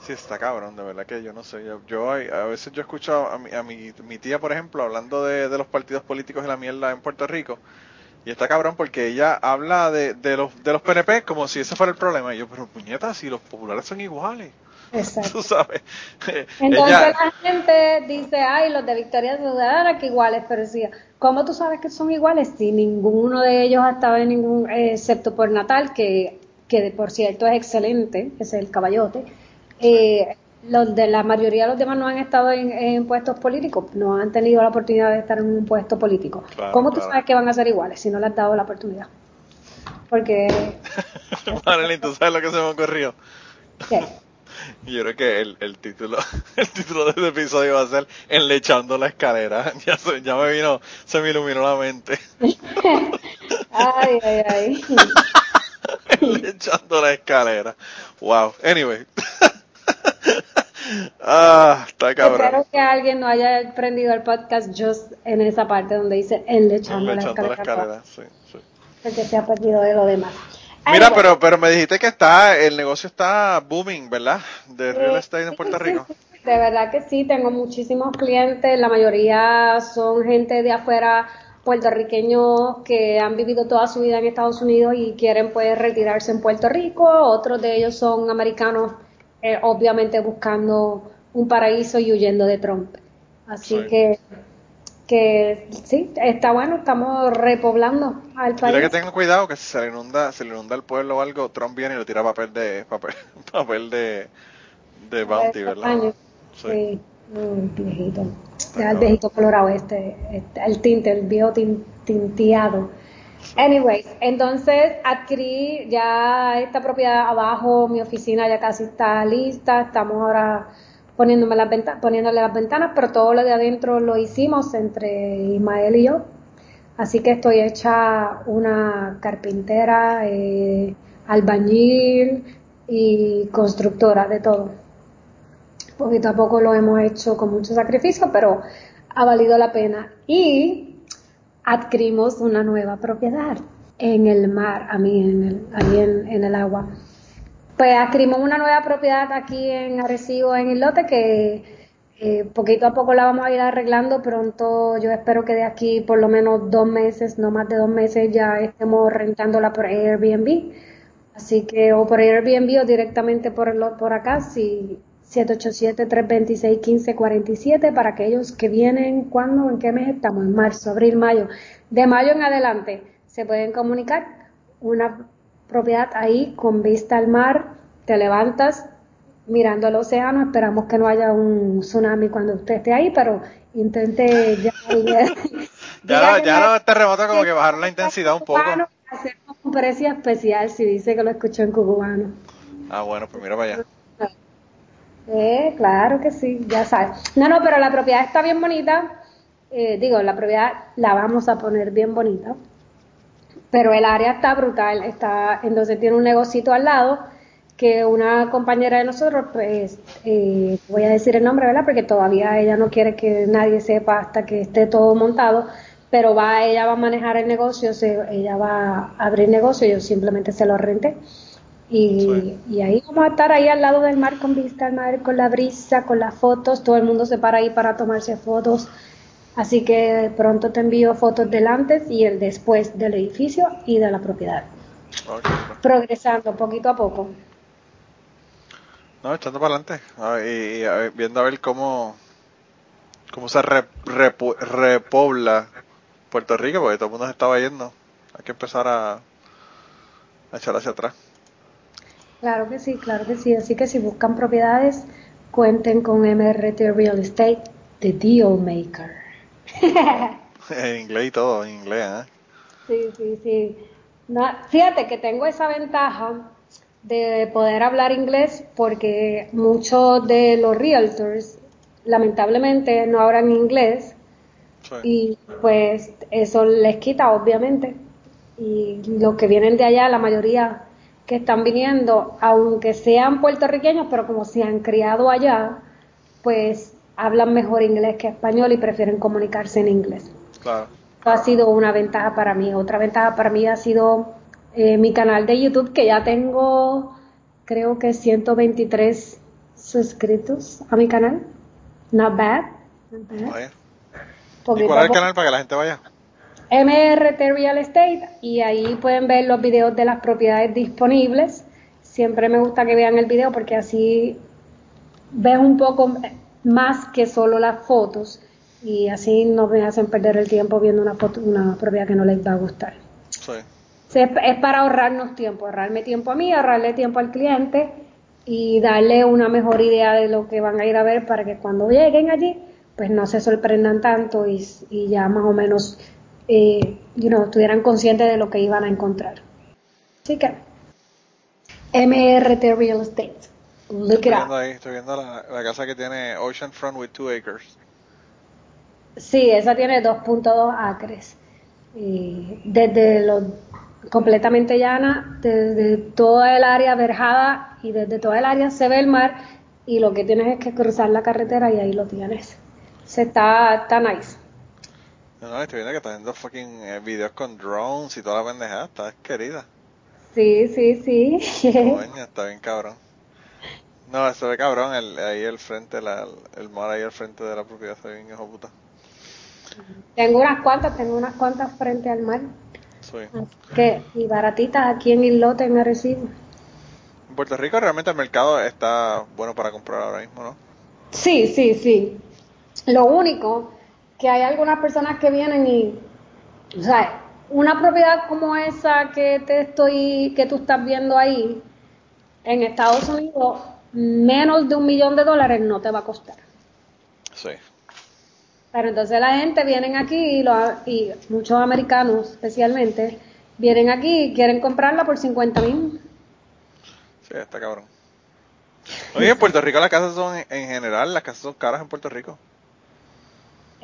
Sí, está cabrón, de verdad que yo no sé. Yo, a veces yo escucho a, mi, a mi, tía, por ejemplo, hablando de, los partidos políticos y la mierda en Puerto Rico. Y está cabrón porque ella habla de, de, los, de los PNP como si ese fuera el problema. Y yo, pero puñetas, si los populares son iguales. Exacto. sabes. Entonces la gente dice, ay, los de Victoria Ciudadana que iguales, pero decía, ¿cómo tú sabes que son iguales? Si ninguno de ellos ha estado en ningún, excepto por Natal, que, que por cierto es excelente, es el caballote. Eh, los de la mayoría de los demás no han estado en, puestos políticos, no han tenido la oportunidad de estar en un puesto político. ¿Cómo tú sabes que van a ser iguales si no les has dado la oportunidad? Porque... Marilyn, ¿tú sabes lo que se me ocurrió? ¿Qué? Yo creo que el, el título el título de este episodio va a ser Enlechando la escalera. Ya, ya me vino, se me iluminó la mente. ay, ay, ay. Enlechando la escalera. Wow. Anyway. Ah, está cabrón. Espero que alguien no haya prendido el podcast just en esa parte donde dice enlechando, la escalera. La escalera sí, sí. Porque se ha perdido de lo demás. Mira, pero, pero me dijiste que está, el negocio está booming, ¿verdad? De real estate en Puerto Rico. De verdad que sí, tengo muchísimos clientes, la mayoría son gente de afuera, puertorriqueños que han vivido toda su vida en Estados Unidos y quieren pues retirarse en Puerto Rico, otros de ellos son americanos, eh, obviamente buscando un paraíso y huyendo de Trump. Así que que sí, está bueno, estamos repoblando al país. Mira que tengan cuidado que si se le inunda, se le inunda el pueblo o algo, Trump viene y le tira papel de papel, papel de, de bounty, ¿verdad? Sí, sí. Mm, viejito. el viejito colorado este, este, el tinte, el viejo tinteado. Anyways, entonces adquirí ya esta propiedad abajo, mi oficina ya casi está lista, estamos ahora poniéndome las poniéndole las ventanas, pero todo lo de adentro lo hicimos entre Ismael y yo. Así que estoy hecha una carpintera, eh, albañil y constructora de todo. Poquito a poco lo hemos hecho con mucho sacrificio, pero ha valido la pena. Y adquirimos una nueva propiedad en el mar, a mí, en el, ahí en el agua. Pues adquirimos una nueva propiedad aquí en Arecibo, en el lote, que eh, poquito a poco la vamos a ir arreglando. Pronto yo espero que de aquí por lo menos dos meses, no más de dos meses, ya estemos rentándola por Airbnb. Así que o por Airbnb o directamente por, el, por acá, si 787-326-1547 para aquellos que vienen, ¿cuándo? ¿En qué mes estamos? En marzo, abril, mayo. De mayo en adelante se pueden comunicar. Una propiedad ahí con vista al mar, te levantas mirando el océano, esperamos que no haya un tsunami cuando usted esté ahí, pero intente ya... ya, ya no, terremoto como que bajar la intensidad un poco. Hacer un precio especial si dice que lo escuchó en cubano. Ah, bueno, pues mira para allá. Eh, claro que sí, ya sabes. No, no, pero la propiedad está bien bonita. Eh, digo, la propiedad la vamos a poner bien bonita pero el área está brutal, está, entonces tiene un negocito al lado que una compañera de nosotros, pues, eh, voy a decir el nombre, ¿verdad? Porque todavía ella no quiere que nadie sepa hasta que esté todo montado, pero va, ella va a manejar el negocio, ella va a abrir negocio, yo simplemente se lo renté. Y, y, ahí vamos a estar ahí al lado del mar con vista al mar, con la brisa, con las fotos, todo el mundo se para ahí para tomarse fotos. Así que pronto te envío fotos del antes y el después del edificio y de la propiedad. Progresando poquito a poco. No, echando para adelante y, viendo a ver cómo, cómo se repobla Puerto Rico, porque todo el mundo se estaba yendo. Hay que empezar a, a echar hacia atrás. Claro que sí, claro que sí. Así que si buscan propiedades, cuenten con MRT Real Estate, The Deal Maker. en inglés y todo, en inglés, ¿eh? Sí, sí, sí. fíjate que tengo esa ventaja de poder hablar inglés porque muchos de los realtors lamentablemente no hablan inglés y pues eso les quita obviamente y los que vienen de allá la mayoría que están viniendo, aunque sean puertorriqueños, pero como se han criado allá, pues hablan mejor inglés que español y prefieren comunicarse en inglés. Claro. Eso ha sido una ventaja para mí. Otra ventaja para mí ha sido eh, mi canal de YouTube, que ya tengo, creo que 123 suscritos a mi canal. Not bad. ¿Y cuál es el canal para que la gente vaya? MRT Real Estate y ahí pueden ver los videos de las propiedades disponibles. Siempre me gusta que vean el video porque así ven un poco más que solo las fotos y así no me hacen perder el tiempo viendo una foto, una propiedad que no les va a gustar. Sí. es, para ahorrarnos tiempo, ahorrarme tiempo a mí, ahorrarle tiempo al cliente y darle una mejor idea de lo que van a ir a ver para que cuando lleguen allí pues no se sorprendan tanto y, y ya más o menos eh, you know, estuvieran conscientes de lo que iban a encontrar. Así que, MRT Real Estate. Look estoy viendo Ahí, estoy viendo la, casa que tiene Ocean Front with 2 acres. Sí, esa tiene 2.2 acres. Y desde lo completamente llana, desde toda el área verjada y desde toda el área se ve el mar y lo que tienes es que cruzar la carretera y ahí lo tienes. Se está, está nice. No, estoy viendo que está haciendo fucking eh, videos con drones y toda la pendejada. Está querida. Sí, sí, sí. Coño, está bien cabrón. No, se ve cabrón el, ahí el frente, la, el mar ahí al frente de la propiedad, se ve bien hijo puta. Tengo unas cuantas, tengo unas cuantas frente al mar. Sí. Que, y baratitas aquí en el lote me recibo. En Puerto Rico realmente el mercado está bueno para comprar ahora mismo, ¿no? Sí, sí, sí. Lo único que hay algunas personas que vienen y, o sea, una propiedad como esa que te estoy, que tú estás viendo ahí, en Estados Unidos, menos de un millón de dólares no te va a costar. Sí. Pero entonces la gente vienen aquí y, lo, y muchos americanos especialmente vienen aquí y quieren comprarla por 50 mil. Sí, está cabrón. Oye, en Puerto Rico las casas son, en general, las casas son caras en Puerto Rico.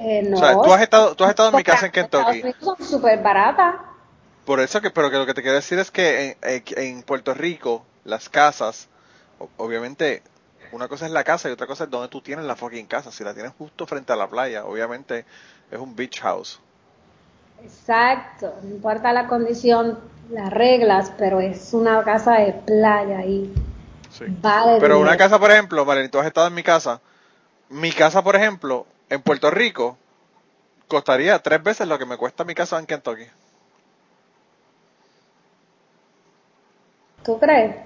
Eh, no. O sea, tú has estado, tú has estado en mi casa en Kentucky. Son súper baratas. Por eso que, pero que lo que te quiero decir es que en, en, Puerto Rico, las casas, obviamente, una cosa es la casa y otra cosa es donde tú tienes la fucking casa. Si la tienes justo frente a la playa, obviamente es un beach house. Exacto, no importa la condición, las reglas, pero es una casa de playa y sí. vale. Pero una casa, por ejemplo, Vale, tú has estado en mi casa. Mi casa, por ejemplo, en Puerto Rico costaría tres veces lo que me cuesta mi casa en Kentucky. ¿Tú crees?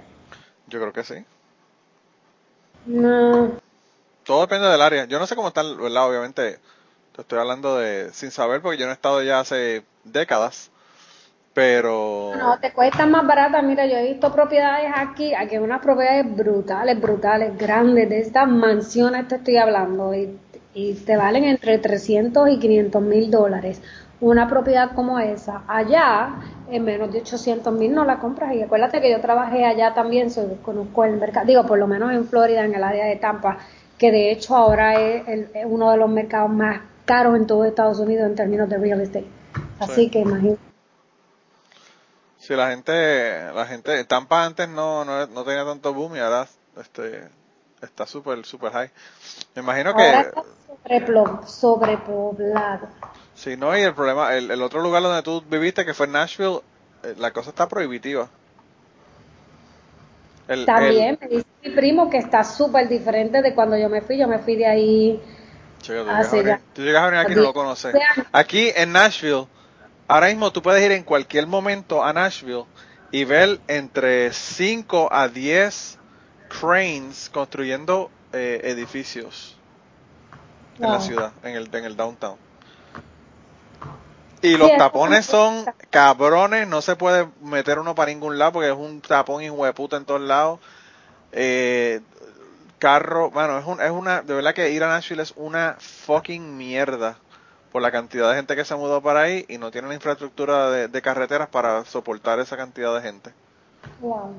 Yo creo que sí. No. Todo depende del área. Yo no sé cómo están, ¿verdad? Obviamente, te estoy hablando de sin saber porque yo no he estado ya hace décadas. Pero. No, te cuesta más barata. Mira, yo he visto propiedades aquí, aquí hay unas propiedades brutales, brutales, grandes, de estas mansiones te estoy hablando. Y y te valen entre 300 y 500 mil dólares. Una propiedad como esa, allá en menos de 800 mil no la compras. Y acuérdate que yo trabajé allá también, soy, conozco el mercado, digo, por lo menos en Florida, en el área de Tampa, que de hecho ahora es, uno de los mercados más caros en todo Estados Unidos en términos de real estate. Así que imagínate. Sí, la gente, la gente, Tampa antes no, no, no tenía tanto boom y ahora este, está súper, súper high. Me imagino Ahora que, está sobrepoblado. sí, no, y el problema, el, el otro lugar donde tú viviste, que fue Nashville, eh, la cosa está prohibitiva. El- el- También me dice mi primo que está súper diferente de cuando yo me fui. Yo me fui de ahí. Ah, llegas venir, tú llegas a venir aquí y no lo conoces. Aquí en Nashville, ahora mismo tú puedes ir en cualquier momento a Nashville y ver entre 5 a 10 cranes construyendo eh, edificios en la Wow. ciudad, en el, en el downtown. Y los tapones son cabrones, no se puede meter uno para ningún lado porque es un tapón de puta en todos lados. Eh, carro, bueno, es, un, es una, de verdad que ir a Nashville es una fucking mierda por la cantidad de gente que se mudó para ahí y no tienen la infraestructura de, de carreteras para soportar esa cantidad de gente. Wow.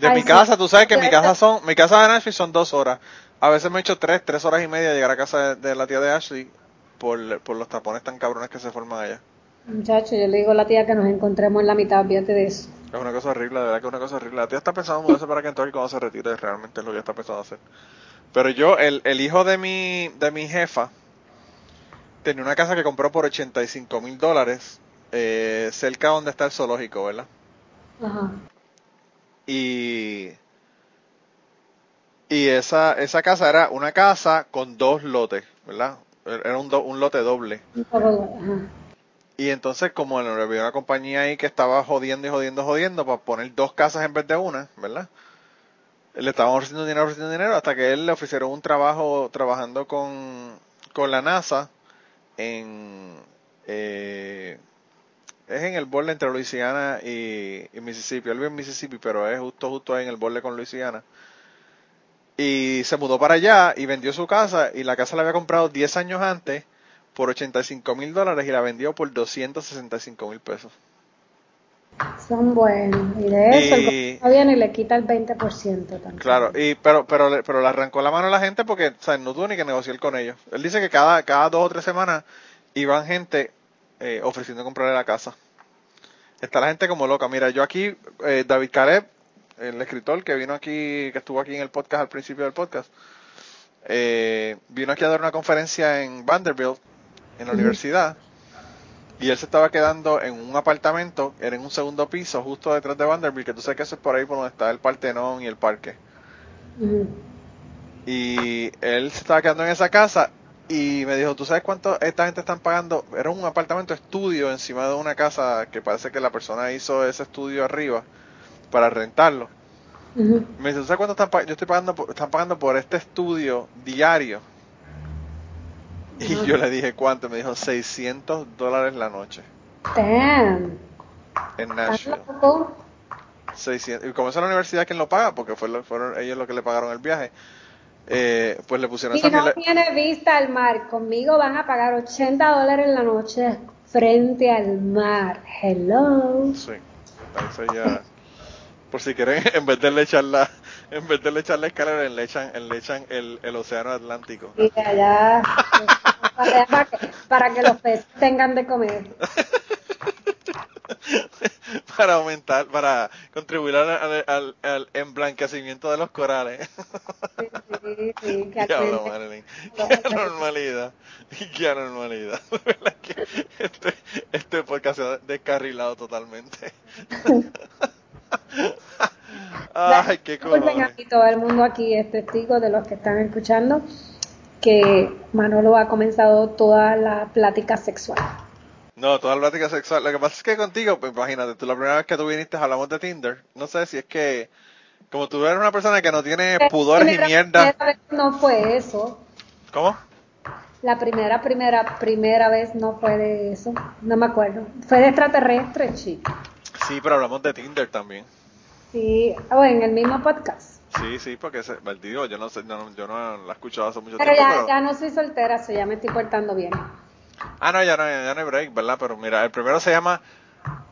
De Ay, mi sí. casa, tú sabes que mi casa son, mi casa de Nashville son dos horas. A veces me he hecho tres, tres horas y media llegar a casa de, de la tía de Ashley por, por los tapones tan cabrones que se forman allá. Muchacho, yo le digo a la tía que nos encontremos en la mitad, fíjate de eso. Es una cosa horrible, de verdad que es una cosa horrible. La tía está pensando en mudarse para Kentucky cuando se retire, realmente es lo que está pensando hacer. Pero yo, el, el hijo de mi, de mi jefa, tenía una casa que compró por 85 mil dólares, eh, cerca donde está el zoológico, ¿verdad? Ajá. Y, y esa, esa casa era una casa con dos lotes, ¿verdad? Era un, do- un lote doble. Y entonces, como había una compañía ahí que estaba jodiendo y jodiendo, jodiendo, para poner dos casas en vez de una, ¿verdad? Le estaban ofreciendo dinero, ofreciendo dinero, hasta que él le ofrecieron un trabajo trabajando con, con la NASA en... eh, es en el borde entre Luisiana y, y Mississippi. Él vive en Mississippi, pero es justo, justo ahí en el borde con Luisiana. Y se mudó para allá y vendió su casa y la casa la había comprado 10 años antes por 85 mil dólares y la vendió por 265 mil pesos. Son buenos. Y de eso Y- el gobierno y le quita el 20% también. Claro, y pero pero le- pero le arrancó la mano a la gente porque o sea, no tuvo ni que negociar con ellos. Él dice que cada cada dos o tres semanas iban gente eh, ofreciendo comprarle la casa. Está la gente como loca. Mira, yo aquí eh, David Caleb, el escritor que vino aquí, que estuvo aquí en el podcast al principio del podcast, eh, vino aquí a dar una conferencia en Vanderbilt, en la universidad, y él se estaba quedando en un apartamento, era en un segundo piso, justo detrás de Vanderbilt, que tú sabes que eso es por ahí por donde está el Partenón y el parque. Y él se estaba quedando en esa casa y me dijo, ¿tú sabes cuánto esta gente están pagando? Era un apartamento estudio encima de una casa que parece que la persona hizo ese estudio arriba para rentarlo. Me dice, ¿tú sabes cuánto están pagando? Yo estoy pagando, por, están pagando por este estudio diario. Y yo le dije, ¿cuánto? Me dijo, 600 dólares la noche Damn. en ¿Estás Nashville. loco? 600. Y es la universidad quien lo paga, porque fue lo- fueron ellos los que le pagaron el viaje, eh, pues le pusieron Si esa no tiene vista al mar, conmigo van a pagar 80 dólares en la noche frente al mar. Hello. Sí, eso ya. Por si quieren, en vez de le echar la, en vez de le echar la escalera, le echan, le echan el, el océano Atlántico. Y allá, para, para que los peces tengan de comer. para aumentar, para contribuir al, al, al- emblanquecimiento de los corales. Sí, sí, sí, Diablo, actualmente- Marilyn. Qué anormalidad. Qué anormalidad. De verdad que este, este podcast se ha descarrilado totalmente. Ay, qué Disculpen cojones. aquí, todo el mundo aquí es testigo de los que están escuchando que Manolo ha comenzado toda la plática sexual. No, toda la plática sexual. Lo que pasa es que contigo, pues imagínate, tú la primera vez que tú viniste hablamos de Tinder. No sé si es que, como tú eres una persona que no tiene pudores y Primera- mierda. primera vez no fue eso. ¿Cómo? La primera, primera, primera vez no fue de eso. No me acuerdo. Fue de extraterrestre, chico. Sí, pero hablamos de Tinder también. Sí, o en el mismo podcast. Sí, sí, porque se, well, digo, yo no sé, no- yo no la he escuchado hace mucho Pero tiempo. ya, pero- ya no soy soltera, so ya me estoy portando bien. Ah, no, ya no, ya no hay break, ¿verdad? Pero mira, el primero se llama,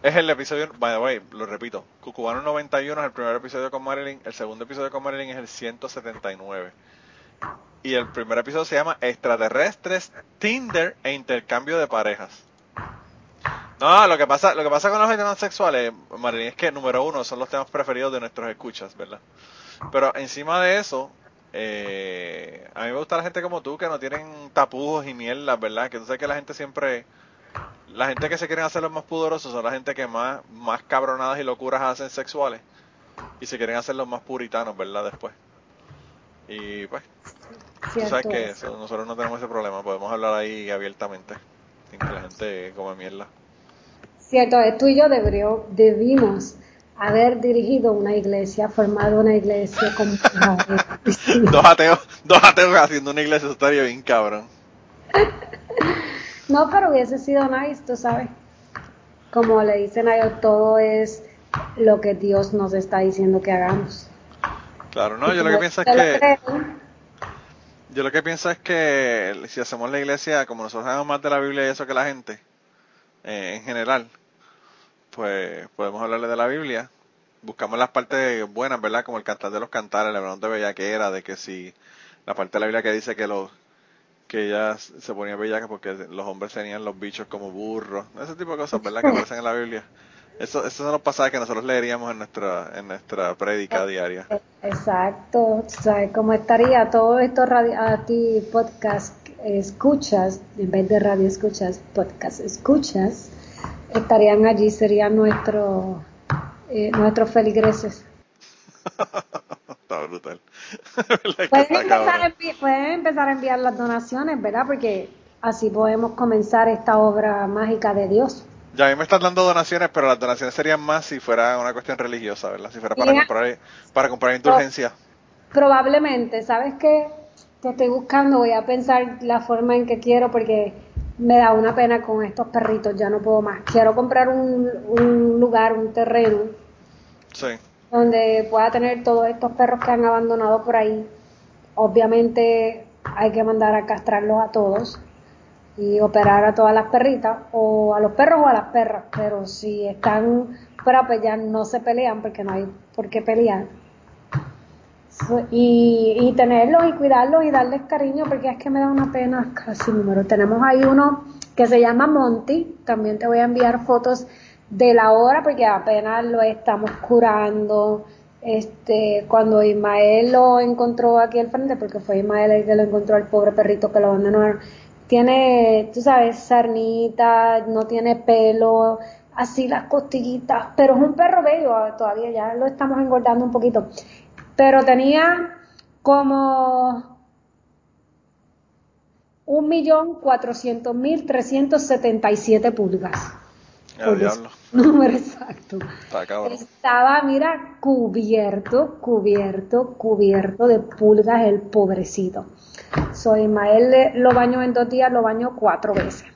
es el episodio, by the way, lo repito, Cucubano 91 es el primer episodio con Marilyn, el segundo episodio con Marilyn es el 179. Y el primer episodio se llama Extraterrestres, Tinder e Intercambio de Parejas. No, lo que pasa, lo que pasa con los heterosexuales, Marilyn, es que número uno son los temas preferidos de nuestros escuchas, ¿verdad? Pero encima de eso, eh, a mí me gusta la gente como tú que no tienen tapujos y mierdas, ¿verdad? Que tú sabes que la gente siempre, la gente que se quieren hacer los más pudorosos son la gente que más, más cabronadas y locuras hacen sexuales y se quieren hacer los más puritanos, ¿verdad? Después. Y pues, tú sabes que nosotros no tenemos ese problema, podemos hablar ahí abiertamente, sin que la gente come mierda. Cierto, tú y yo debimos haber dirigido una iglesia, formado una iglesia con dos ateos, dos ateos haciendo una iglesia estaría bien cabrón. no, pero hubiese sido nice, tú sabes. Como le dicen a ellos, todo es lo que Dios nos está diciendo que hagamos. Claro, no, yo lo que pienso es que yo lo que pienso es que si hacemos la iglesia como nosotros sabemos más de la Biblia y eso que la gente, eh, en general, pues podemos hablarle de la Biblia. Buscamos las partes buenas, ¿verdad? Como el cantar de los cantares, el hablón de bellaquera, de que si la parte de la Biblia que dice que los que ella se ponía bellaca porque los hombres tenían los bichos como burros, ese tipo de cosas, ¿verdad? Que aparecen en la Biblia. Eso, esos son los pasajes que nosotros leeríamos en nuestra, en nuestra prédica diaria. Exacto, ¿sabes cómo estaría todo esto a ti podcast escuchas, en vez de radio escuchas, podcast escuchas, estarían allí, serían nuestro, eh, nuestros feligreses. Está brutal. pueden, empezar a pueden empezar a enviar las donaciones, ¿verdad? Porque así podemos comenzar esta obra mágica de Dios. Ya a mí me están dando donaciones, pero las donaciones serían más si fuera una cuestión religiosa, ¿verdad? Si fuera para comprar para comprar indulgencia. Probablemente, ¿sabes qué? Que estoy buscando, voy a pensar la forma en que quiero porque me da una pena con estos perritos, ya no puedo más. Quiero comprar un, un lugar, un terreno, sí. donde pueda tener todos estos perros que han abandonado por ahí. Obviamente hay que mandar a castrarlos a todos y operar a todas las perritas, o a los perros o a las perras, pero si están fuera, pues ya no se pelean porque no hay por qué pelear. Y, y, tenerlos y cuidarlos y darles cariño porque es que me da una pena casi número. Tenemos ahí uno que se llama Monty, también te voy a enviar fotos de la hora porque apenas lo estamos curando. Este, cuando Ismael lo encontró aquí al frente, porque fue Ismael el que lo encontró al pobre perrito que lo abandonaron, tiene, tú sabes, sarnita, no tiene pelo, así las costillitas, pero es un perro bello todavía, ya lo estamos engordando un poquito pero tenía como un millón cuatrocientos mil trescientos setenta y siete pulgas. Número exacto. Estaba, mira, cubierto, cubierto, cubierto de pulgas el pobrecito. Soy Ismael lo baño en dos días, lo baño cuatro veces.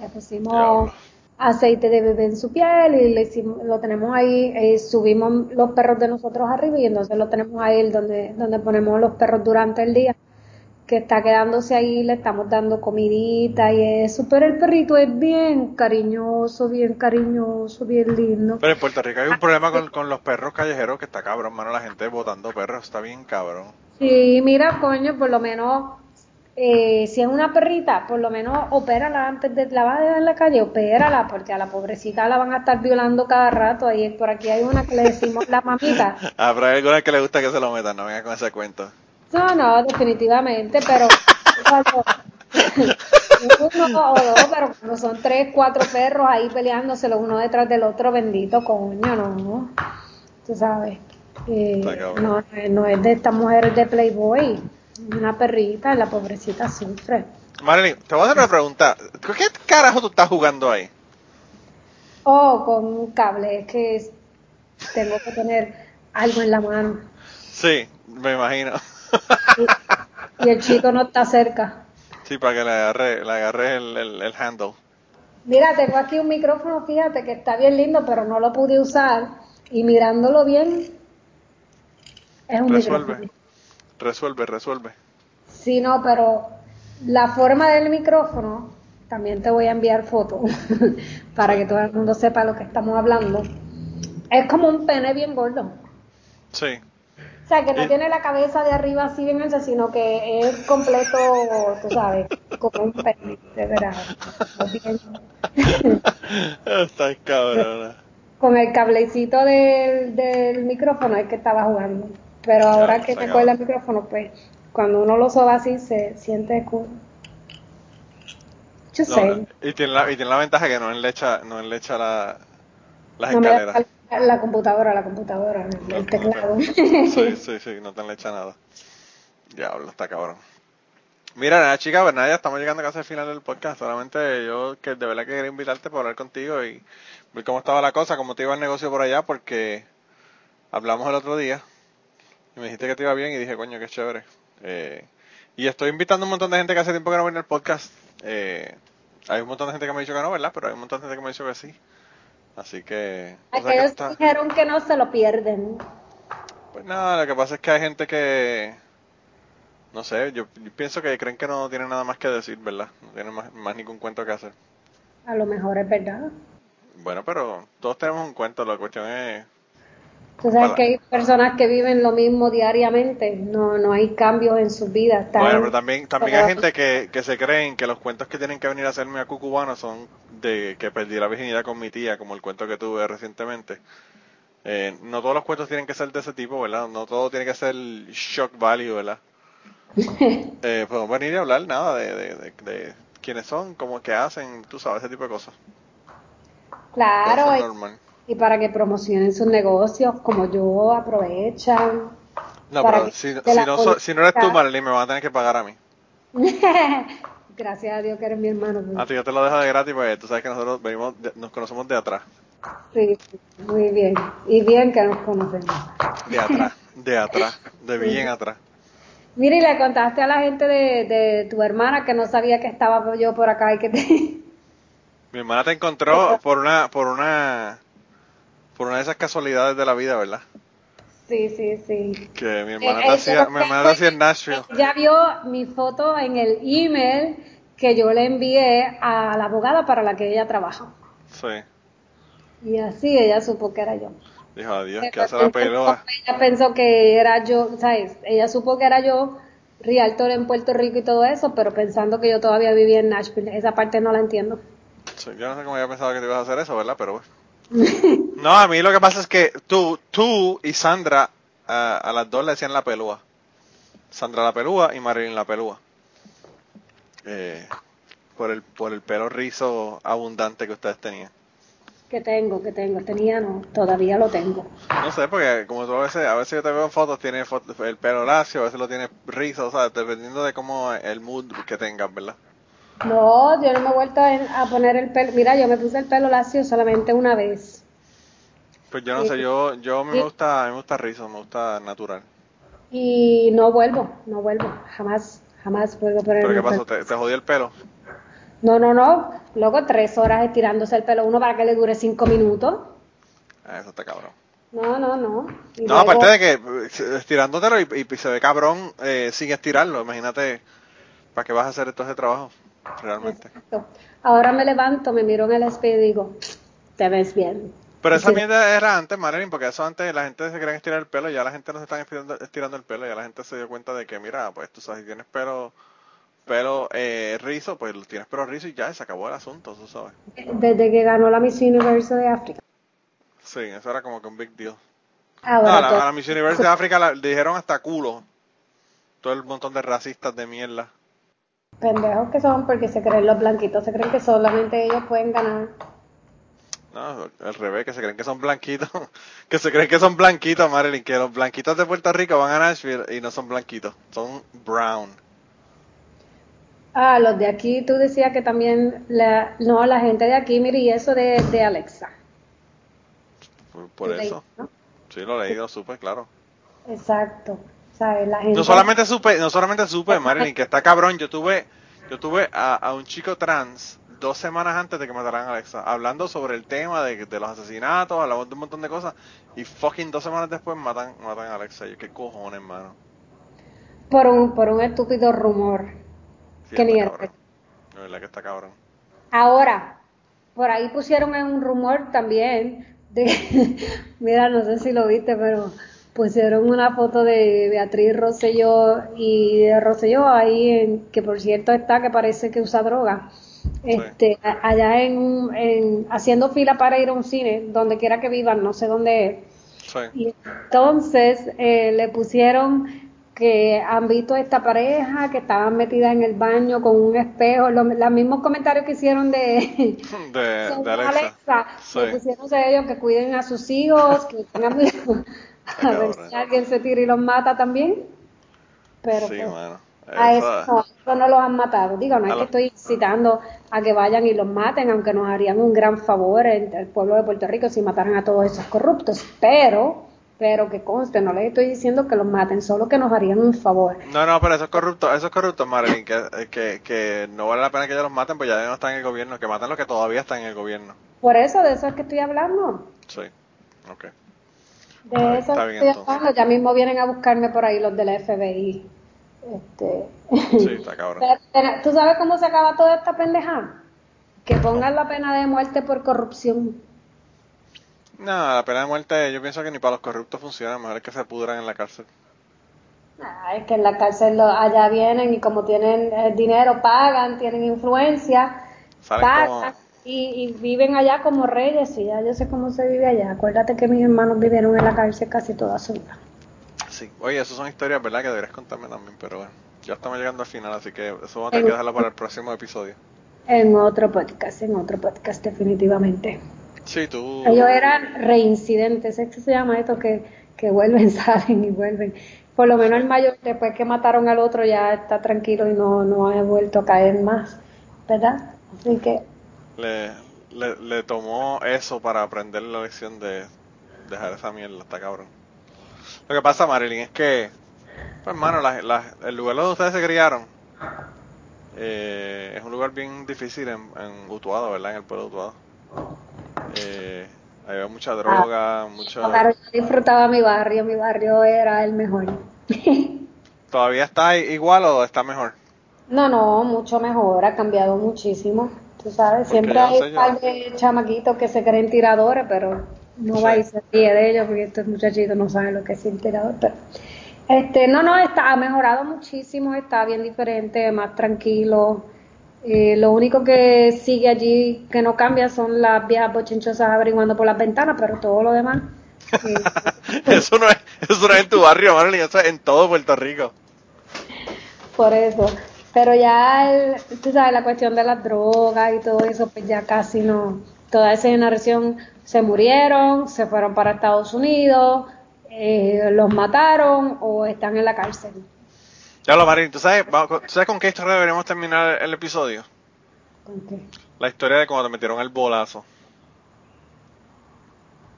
Le pusimos aceite de bebé en su piel y le, lo tenemos ahí, eh, subimos los perros de nosotros arriba y entonces lo tenemos ahí donde, donde ponemos los perros durante el día, que está quedándose ahí, le estamos dando comidita y eso, pero el perrito es bien cariñoso, bien cariñoso, bien lindo. Pero en Puerto Rico hay un problema con, con los perros callejeros que está cabrón, mano, la gente botando perros, está bien cabrón. Sí, mira, coño, por lo menos eh, si es una perrita, por lo menos opérala antes de la vas a dejar en la calle, opérala, porque a la pobrecita la van a estar violando cada rato. Y por aquí hay una que le decimos la mamita. Pero hay alguna que le gusta que se lo metan, no venga con ese cuento. No, no, definitivamente, pero cuando, uno o dos, pero cuando son tres, cuatro perros ahí peleándose los uno detrás del otro, bendito coño, no. Tú sabes. Eh, no, no es de estas mujeres de Playboy. Una perrita, la pobrecita sufre. Marilyn, te voy a hacer una pregunta. ¿Qué carajo tú estás jugando ahí? Oh, con un cable. Es que tengo que tener algo en la mano. Sí, me imagino. Y, el chico no está cerca. Sí, para que le agarre, le agarre el, el, handle. Mira, tengo aquí un micrófono, fíjate que está bien lindo, pero no lo pude usar. Y mirándolo bien, es un Resuelve. Resuelve, resuelve. Sí, no, pero la forma del micrófono, también te voy a enviar fotos para que todo el mundo sepa lo que estamos hablando. Es como un pene bien gordo. Sí. O sea, que no tiene la cabeza de arriba así bien ancha, sino que es completo, tú sabes. como un perro, de verdad. Estás cabrona. Con el cablecito del, del micrófono es que estaba jugando. Pero ahora que te cuelga el micrófono, pues cuando uno lo soba así se siente cool. Yo sé. Y tiene, la, y tiene la ventaja que no enlecha, no enlecha la, las escaleras. La, computadora, la computadora, el, teclado. Sí, sí, sí, no te enlecha nada. Diablo, está cabrón. Mira, nada, chica, pues nada, ya estamos llegando casi al final del podcast. Solamente yo que de verdad que quería invitarte para hablar contigo y ver cómo estaba la cosa, cómo te iba el negocio por allá, porque hablamos el otro día y me dijiste que te iba bien y dije, coño, qué chévere. Eh, y estoy invitando a un montón de gente que hace tiempo que no viene al podcast. Eh, hay un montón de gente que me ha dicho que no, ¿verdad? Pero hay un montón de gente que me ha dicho que sí. Así que... Aquellos que dijeron que no se lo pierden. Pues nada, lo que pasa es que hay gente que... No sé, yo, pienso que creen que no tienen nada más que decir, ¿verdad? No tienen más, más ningún cuento que hacer. A lo mejor es verdad. Bueno, pero todos tenemos un cuento, la cuestión es Tú sabes que hay personas que viven lo mismo diariamente, no, no hay cambios en sus vidas. bueno, pero también, también hay gente que, que se creen que los cuentos que tienen que venir a hacerme a cucubano son de que perdí la virginidad con mi tía, como el cuento que tuve recientemente. Eh, no todos los cuentos tienen que ser de ese tipo, ¿verdad? No todo tiene que ser shock value, ¿verdad? eh, podemos venir y hablar nada de, de, de, quiénes son, cómo que hacen, tú sabes, ese tipo de cosas. Claro, y para que promocionen sus negocios como yo, aprovechan. No, pero si, no, si no eres tú, Marilyn, me van a tener que pagar a mí. Gracias a Dios que eres mi hermano. Pues. A ti yo te lo dejo de gratis, pues tú sabes que nosotros venimos nos conocemos de atrás. Sí, muy bien. Y bien que nos conocemos. De atrás, de atrás, de bien atrás. Mira, y le contaste a la gente de, de tu hermana que no sabía que estaba yo por acá y que te... Mi hermana te encontró por una, por una, por una de esas casualidades de la vida, ¿verdad? Sí, sí, sí. Que mi hermana te hacía, mi hermana hacía en Nashville. Ya vio mi foto en el email que yo le envié a la abogada para la que ella trabaja. Sí. Y así ella supo que era yo. Dijo, adiós, que hace la pelota. Ella pensó que era yo, ¿sabes? Ella supo que era yo, realtor en Puerto Rico y todo eso, pero pensando que yo todavía vivía en Nashville. Esa parte no la entiendo. Sí, yo no sé cómo había pensado que te ibas a hacer eso, ¿verdad? Pero bueno. No, a mí lo que pasa es que tú, tú y Sandra a las dos le decían la pelúa. Sandra la pelúa y Marilyn la pelúa. Eh, por el por el pelo rizo abundante que ustedes tenían. Que tengo, que tengo. Tenía, no, todavía lo tengo. No sé, porque como tú a veces, a veces yo te veo en fotos, tienes el pelo lacio, a veces lo tienes rizo, o sea, dependiendo de cómo el mood que tengas, ¿verdad? No, yo no me he vuelto a poner el pelo. Mira, yo me puse el pelo lacio solamente una vez. Pues yo no sé, yo, yo me gusta, me gusta rizo, me gusta natural. Y no vuelvo, no vuelvo, jamás, jamás vuelvo a poner ¿Pero qué pasó? ¿Te, ¿Te jodí el pelo? No, no, no. Luego tres horas estirándose el pelo uno para que le dure cinco minutos. Ah, eso está cabrón. No, no, no. no, aparte de que eh, estirándotelo y, y se ve cabrón eh, sin estirarlo. Imagínate, ¿para qué vas a hacer esto de trabajo? realmente. Ahora me levanto, me miro en el espejo y digo, te ves bien. Pero esa mierda era antes, Marilyn, porque eso antes la gente se quería estirar el pelo, ya la gente no se está estirando, el pelo, ya la gente se dio cuenta de que, mira, pues tú sabes, si tienes pelo pelo eh, rizo, pues tienes pelo rizo y ya, se acabó el asunto, tú sabes. Desde que ganó la Miss Universe de África. Sí, eso era como que un big deal. Ahora, la, a la Miss Universe de África le dijeron hasta culo. Todo el montón de racistas de mierda. Pendejos que son porque se creen los blanquitos, se creen que solamente ellos pueden ganar. No, al revés, que se creen que son blanquitos, que se creen que son blanquitos, Marilyn, que los blanquitos de Puerto Rico van a Nashville y no son blanquitos, son brown. Ah, los de aquí, tú decías que también, la, no, la gente de aquí, mire, y eso de, de Alexa. Por, eso. Sí, lo leí, lo supe, claro. Exacto. No solamente supe, no solamente supe, Marilyn, que está cabrón. Yo tuve, yo tuve a, un chico trans dos semanas antes de que mataran a Alexa, hablando sobre el tema de, de los asesinatos, hablamos de un montón de cosas, y fucking dos semanas después matan, matan a Alexa. Yo, qué cojones, hermano. Por un, por un estúpido rumor. que ni La verdad que está cabrón. Ahora, por ahí pusieron un rumor también de, mira, no sé si lo viste, pero pusieron una foto de Beatriz Rosselló y de Rosselló ahí, en, que por cierto está que parece que usa droga. Este, allá en, en, haciendo fila para ir a un cine, donde quiera que vivan, no sé dónde es. Y entonces eh, le pusieron que han visto a esta pareja que estaban metidas en el baño con un espejo, los, mismos comentarios que hicieron de, de, Alexa, le pusieron a ellos que cuiden a sus hijos, que tengan a ver si alguien se tira y los mata también. Pero pues, a eso, no los han matado. Digo, no es que estoy citando a que vayan y los maten, aunque nos harían un gran favor el, el pueblo de Puerto Rico si mataran a todos esos corruptos. Pero pero que conste, no les estoy diciendo que los maten, solo que nos harían un favor. No, no, pero esos corruptos, esos corruptos, Marilyn, que, que, que no vale la pena que ellos los maten, pues ya no están en el gobierno, que maten los que todavía están en el gobierno. Por eso, de eso es que estoy hablando. Sí, ok. De eso estoy hablando, ya mismo vienen a buscarme por ahí los del FBI. Este... Sí, está cabrón. ¿Tú sabes cómo se acaba toda esta pendeja? Que pongan la pena de muerte por corrupción. No, la pena de muerte yo pienso que ni para los corruptos funciona, mejor es que se pudran en la cárcel. Ah, es que en la cárcel allá vienen y como tienen eh, dinero pagan, tienen influencia, pagan y, viven allá como reyes y ya yo sé cómo se vive allá. Acuérdate que mis hermanos vivieron en la cárcel casi toda su vida. Sí, oye, esas son historias, ¿verdad? Que deberías contarme también, pero bueno, ya estamos llegando al final, así que eso vamos a tener que dejarlo para el próximo episodio. En otro podcast, en otro podcast definitivamente. Sí, tú. Ellos eran reincidentes, ¿es que se llama esto? Que, que vuelven, salen y vuelven. Por lo menos el mayor, después que mataron al otro, ya está tranquilo y no, no ha vuelto a caer más, ¿verdad? Así que. Le, le, tomó eso para aprender la lección de dejar esa mierda, está cabrón. Lo que pasa, Marilyn, es que, pues, hermano, el lugar donde ustedes se criaron eh, es un lugar bien difícil en, en Utuado, ¿verdad? En el pueblo de Utuado. Eh, había mucha droga, ah, mucho... Claro, yo disfrutaba mi barrio, mi barrio era el mejor. ¿Todavía está igual o está mejor? No, no, mucho mejor, ha cambiado muchísimo. Tú sabes, siempre hay un par de chamaquitos que se creen tiradores, pero no va a irse de ellos porque estos muchachitos no saben lo que es un tirador. Pero, este, no, no, está, ha mejorado muchísimo, está bien diferente, más tranquilo. Eh, lo único que sigue allí que no cambia son las viejas bochinchosas averiguando por las ventanas, pero todo lo demás. Eh, eso, no es, eso no es en tu barrio, Marlene, eso es en todo Puerto Rico. Por eso. Pero ya, tú sabes, la cuestión de las drogas y todo eso, pues ya casi no. Toda esa generación se murieron, se fueron para Estados Unidos, eh, los mataron o están en la cárcel. Ya lo, Marín, ¿tú sabes, sabes con qué historia deberíamos terminar el episodio? ¿Con qué? La historia de cuando te metieron el bolazo.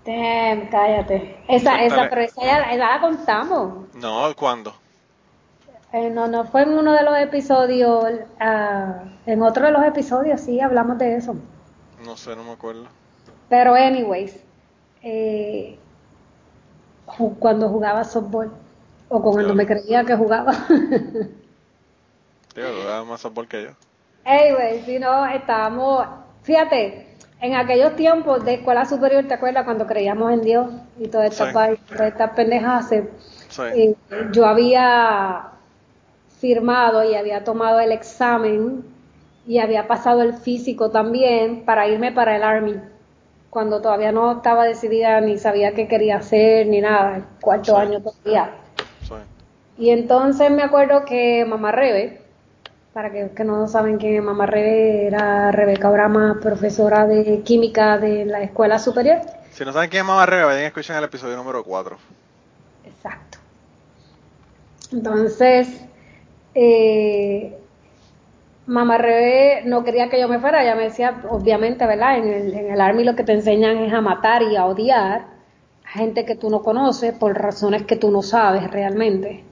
Damn, cállate. Esa, esa, pero esa ya, la contamos. No, ¿cuándo? Eh, no, no fue en uno de los episodios, uh, en otro de los episodios sí hablamos de eso. No sé, no me acuerdo. Pero anyways, eh, cuando jugaba softball. O cuando me creía que jugaba. Tío, jugaba más softball que yo. Güey, si no, estábamos... Fíjate, en aquellos tiempos de escuela superior, ¿te acuerdas cuando creíamos en Dios y todas estas, todas estas pendejas? Sí. yo había firmado y había tomado el examen y había pasado el físico también para irme para el Army cuando todavía no estaba decidida ni sabía qué quería hacer ni nada, el cuarto año todavía. Y entonces me acuerdo que Mamá Rebe, para que, que no saben quién Mamá Rebe, era Rebeca Brama, profesora de química de la escuela superior. Si no saben quién es Mamá Rebe, vayan a escuchar el episodio número 4. Exacto. Entonces, eh, Mamá Rebe no quería que yo me fuera, ella me decía, obviamente, ¿verdad? En el, en el Army lo que te enseñan es a matar y a odiar a gente que tú no conoces por razones que tú no sabes realmente.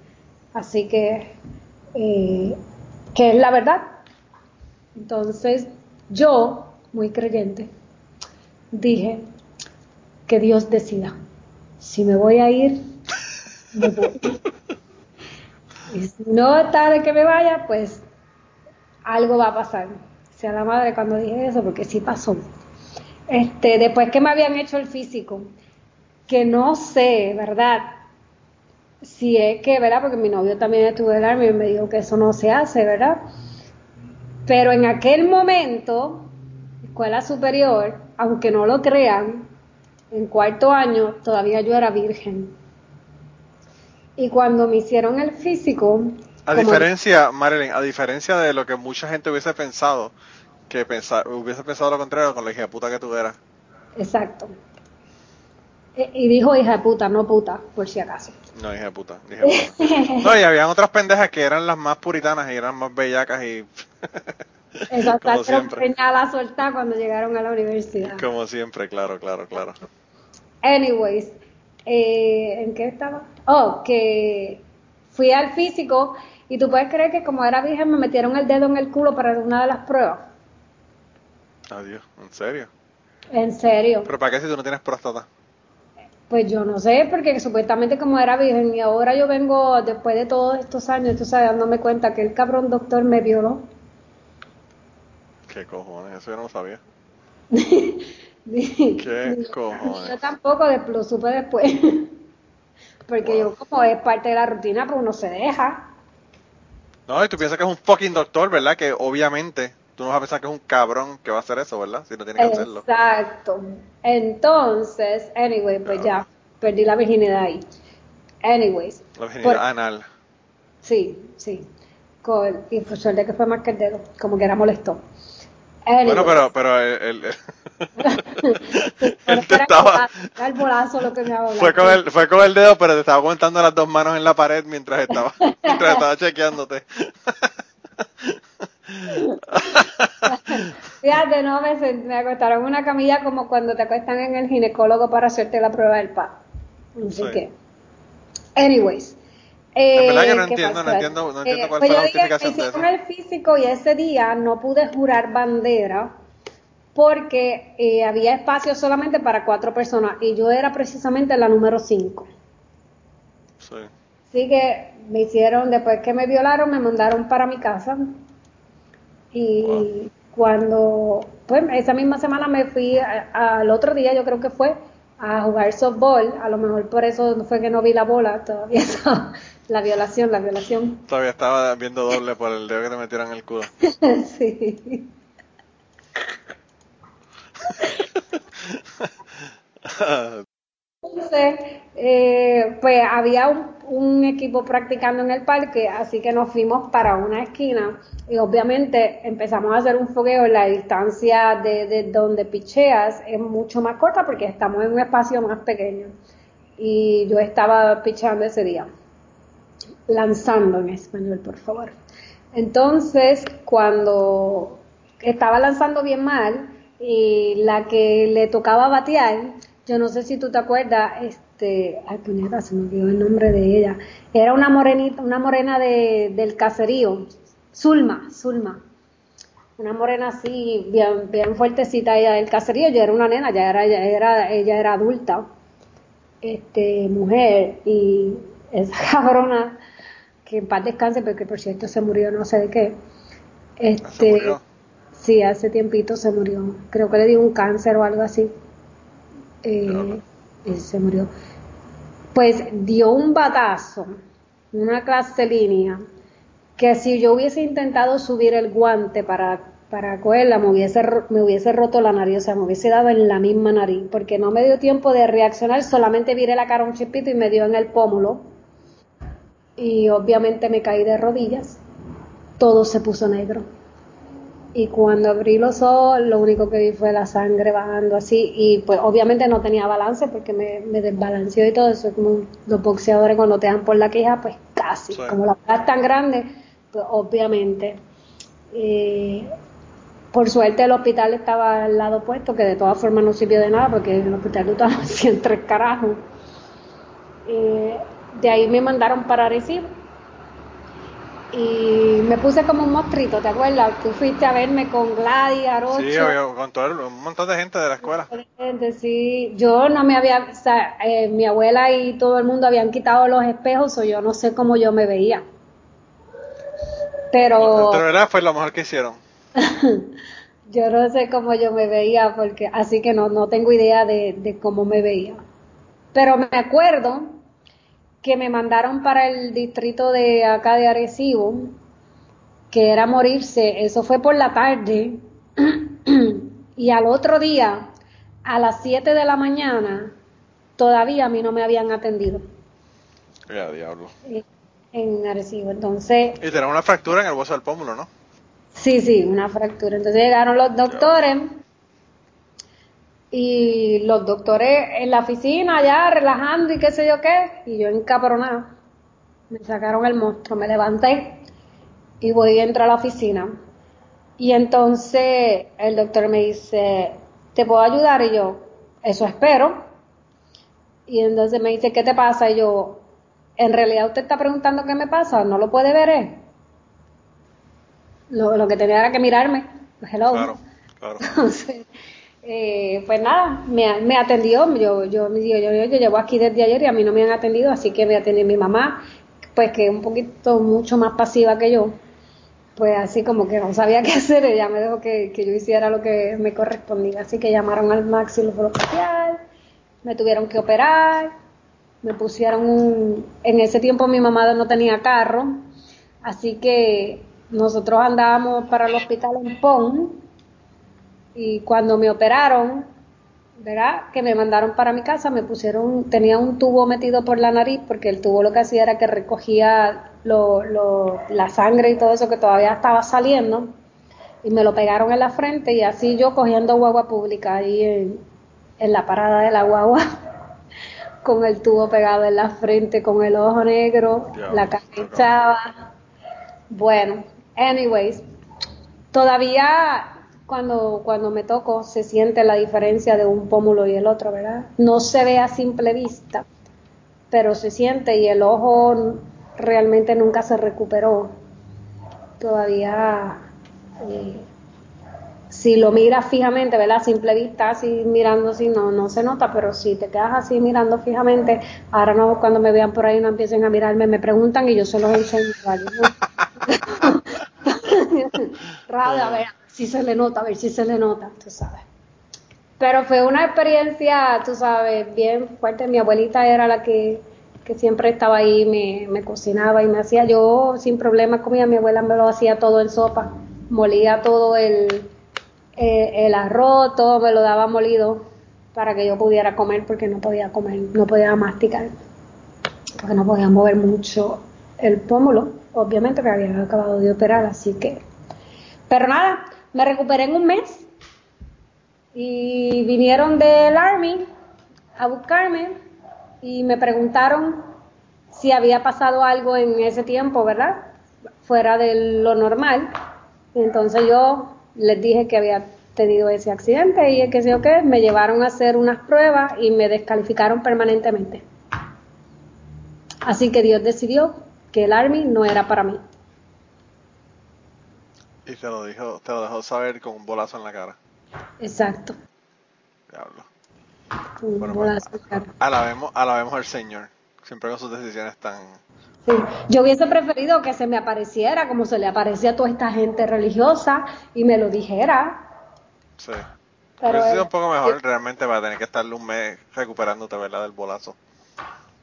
Así que, eh, que es la verdad. Entonces, yo, muy creyente, dije que Dios decida. Si me voy a ir, me voy. Y si no está de que me vaya, pues algo va a pasar. Sea la madre cuando dije eso, porque sí pasó. Este, después que me habían hecho el físico, que no sé, ¿verdad? si es que, ¿verdad? Porque mi novio también estuvo en el Army y me dijo que eso no se hace, ¿verdad? Pero en aquel momento, escuela superior, aunque no lo crean, en cuarto año todavía yo era virgen. Y cuando me hicieron el físico... A como- diferencia, Marilyn, a diferencia de lo que mucha gente hubiese pensado, que pensar, hubiese pensado lo contrario con la hija de puta que tú eras. Exacto. E- Y dijo hija de puta, no puta, por si acaso. No, hija de puta, hija puta. No, y habían otras pendejas que eran las más puritanas y eran más bellacas y Exacto, a la soltar cuando llegaron a la universidad. como siempre, claro, claro, claro. Anyways, eh, ¿en qué estaba? Oh, que fui al físico y tú puedes creer que como era virgen me metieron el dedo en el culo para una de las pruebas. Adiós, en serio. En serio. Pero ¿para qué si tú no tienes próstata? Pues yo no sé, porque supuestamente como era virgen y ahora yo vengo después de todos estos años, tú sabes, dándome cuenta que el cabrón doctor me violó. ¿Qué cojones? Eso yo no lo sabía. ¿Qué ¿Qué Yo cojones? tampoco lo supe después. Porque yo como es parte de la rutina, pues uno se deja. No, y tú piensas que es un fucking doctor, ¿verdad? Que obviamente tú no vas a pensar que es un cabrón que va a hacer eso, ¿verdad? Si no tiene que hacerlo. Exacto. Entonces, anyway, pues ya, perdí la virginidad ahí. Anyways, La virginidad por- anal. sí, sí. Con, y por suerte que fue más que el dedo, como que era molesto. Bueno, pero, pero el, él te estaba, bolazo, era el bolazo lo que me hablaba. fue con el, fue con el dedo, pero te estaba aguantando las dos manos en la pared mientras estaba, mientras estaba chequeándote. Fíjate, no, me, me acostaron en una camilla como cuando te acuestan en el ginecólogo para hacerte la prueba del PA. Así Sí. que, anyways. En verdad que no ¿qué entiendo, no entiendo- no entiendo cuál pues fue la yo dije, me de hicieron eso. el físico y ese día no pude jurar bandera porque eh, había espacio solamente para cuatro personas y yo era precisamente la número cinco. Sí. Así que me hicieron, después que me violaron, me mandaron para mi casa. Y cuando, pues esa misma semana me fui a- al otro día, yo creo que fue, a jugar softball. A lo mejor por eso fue que no vi la bola, todavía estaba la violación, la violación. Todavía estaba viendo doble por el dedo que te metieron en el culo. sí. Entonces, eh, pues había un, equipo practicando en el parque, así que nos fuimos para una esquina y obviamente empezamos a hacer un fogueo. La distancia de, de donde picheas es mucho más corta porque estamos en un espacio más pequeño. Y yo estaba pichando ese día, lanzando en español, por favor. Entonces, cuando estaba lanzando bien mal y la que le tocaba batear, yo no sé si tú te acuerdas, este, ay puñeta, se me olvidó el nombre de ella. Era una morenita, una morena de, del caserío, Zulma, Zulma. Una morena así, bien, bien fuertecita ella del caserío, yo era una nena, ya era, ella era, ella era adulta, este, mujer, y esa cabrona, que en paz descanse, porque por cierto se murió no sé de qué. Este, murió? Sí, hace tiempito se murió. Creo que le dio un cáncer o algo así. Eh, y se murió. Pues dio un batazo, una clase línea, que si yo hubiese intentado subir el guante para, para cogerla, me hubiese, me hubiese roto la nariz, o sea, me hubiese dado en la misma nariz, porque no me dio tiempo de reaccionar, solamente viré la cara un chispito y me dio en el pómulo. Y obviamente me caí de rodillas. Todo se puso negro. Y cuando abrí los ojos, lo único que vi fue la sangre bajando así. Y pues obviamente no tenía balance porque me, me desbalanceó y todo eso. Como los boxeadores cuando te dan por la queja, pues casi. Sí. Como la cara es tan grande, pues obviamente. Eh, por suerte el hospital estaba al lado opuesto, que de todas formas no sirvió de nada porque el hospital estaba en tres carajos. Eh, de ahí me mandaron para Arecibo y me puse como un monstruito, ¿te acuerdas? Tú fuiste a verme con Gladys, Arocho. Sí, con todo el- un montón de gente de la escuela. gente, sí. Yo no me había, o sea, eh, mi abuela y todo el mundo habían quitado los espejos o yo no sé cómo yo me veía. Pero Pero verdad fue lo mejor que hicieron. yo no sé cómo yo me veía porque así que no, no tengo idea de, de cómo me veía. Pero me acuerdo que me mandaron para el distrito de acá de Arecibo, que era morirse, eso fue por la tarde, y al otro día, a las 7 de la mañana, todavía a mí no me habían atendido. Ya, diablo. En Arecibo, entonces... Y tenía una fractura en el hueso del pómulo, ¿no? Sí, sí, una fractura. Entonces llegaron los doctores y los doctores en la oficina ya relajando y qué sé yo qué, y yo encapronada. Me sacaron el monstruo, me levanté y voy a entrar a la oficina. Y entonces el doctor me dice, ¿te puedo ayudar? Y yo, eso espero. Y entonces me dice, ¿qué te pasa? Y yo, en realidad usted está preguntando qué me pasa, no lo puede ver. ¿eh? Lo, lo que tenía era que mirarme. Pues, hello. Claro, claro. Entonces, eh, pues nada, me, atendió. Yo, yo, yo, yo, yo llevo aquí desde ayer y a mí no me han atendido, así que me atendió mi mamá, pues que es un poquito mucho más pasiva que yo. Pues así como que no sabía qué hacer, ella me dijo que, que yo hiciera lo que me correspondía. Así que llamaron al maxilofacial, me tuvieron que operar, me pusieron un... En ese tiempo mi mamá no tenía carro, así que nosotros andábamos para el hospital en Pon y cuando me operaron, ¿verdad? Que me mandaron para mi casa, me pusieron, tenía un tubo metido por la nariz porque el tubo lo que hacía era que recogía lo, lo, la sangre y todo eso que todavía estaba saliendo y me lo pegaron en la frente y así yo cogiendo guagua pública ahí en, en la parada de la guagua con el tubo pegado en la frente, con el ojo negro, la cara echada. Bueno, anyways, todavía cuando, cuando me toco se siente la diferencia de un pómulo y el otro, ¿verdad? No se ve a simple vista, pero se siente y el ojo realmente nunca se recuperó. Todavía, eh, si lo miras fijamente, ¿verdad? A simple vista, así mirando así, no, no se nota, pero si te quedas así mirando fijamente, ahora no, cuando me vean por ahí no empiecen a mirarme, me preguntan y yo se los enseño. Radio, a ver si se le nota, a ver si se le nota, tú sabes. Pero fue una experiencia, tú sabes, bien fuerte. Mi abuelita era la que, que siempre estaba ahí, me, me, cocinaba y me hacía, yo sin problema comía, mi abuela me lo hacía todo en sopa, molía todo el, eh, el arroz, todo me lo daba molido para que yo pudiera comer porque no podía comer, no podía masticar, porque no podía mover mucho el pómulo, obviamente que había acabado de operar, así que... Pero nada, me recuperé en un mes y vinieron del Army a buscarme y me preguntaron si había pasado algo en ese tiempo, ¿verdad? Fuera de lo normal. Entonces yo les dije que había tenido ese accidente y que sé yo qué, me llevaron a hacer unas pruebas y me descalificaron permanentemente. Así que Dios decidió que el Army no era para mí. Y te lo, dijo, te lo dejó saber con un bolazo en la cara. Exacto. Diablo. Un Bueno, bolazo pues, en la cara. alabemos, alabemos al Señor. Siempre con sus decisiones tan... Sí. Yo hubiese preferido que se me apareciera como se le aparecía a toda esta gente religiosa y me lo dijera. Sí. Pero Hubiese sido un poco mejor realmente para tener que estarle un mes recuperándote, ¿verdad? Del bolazo.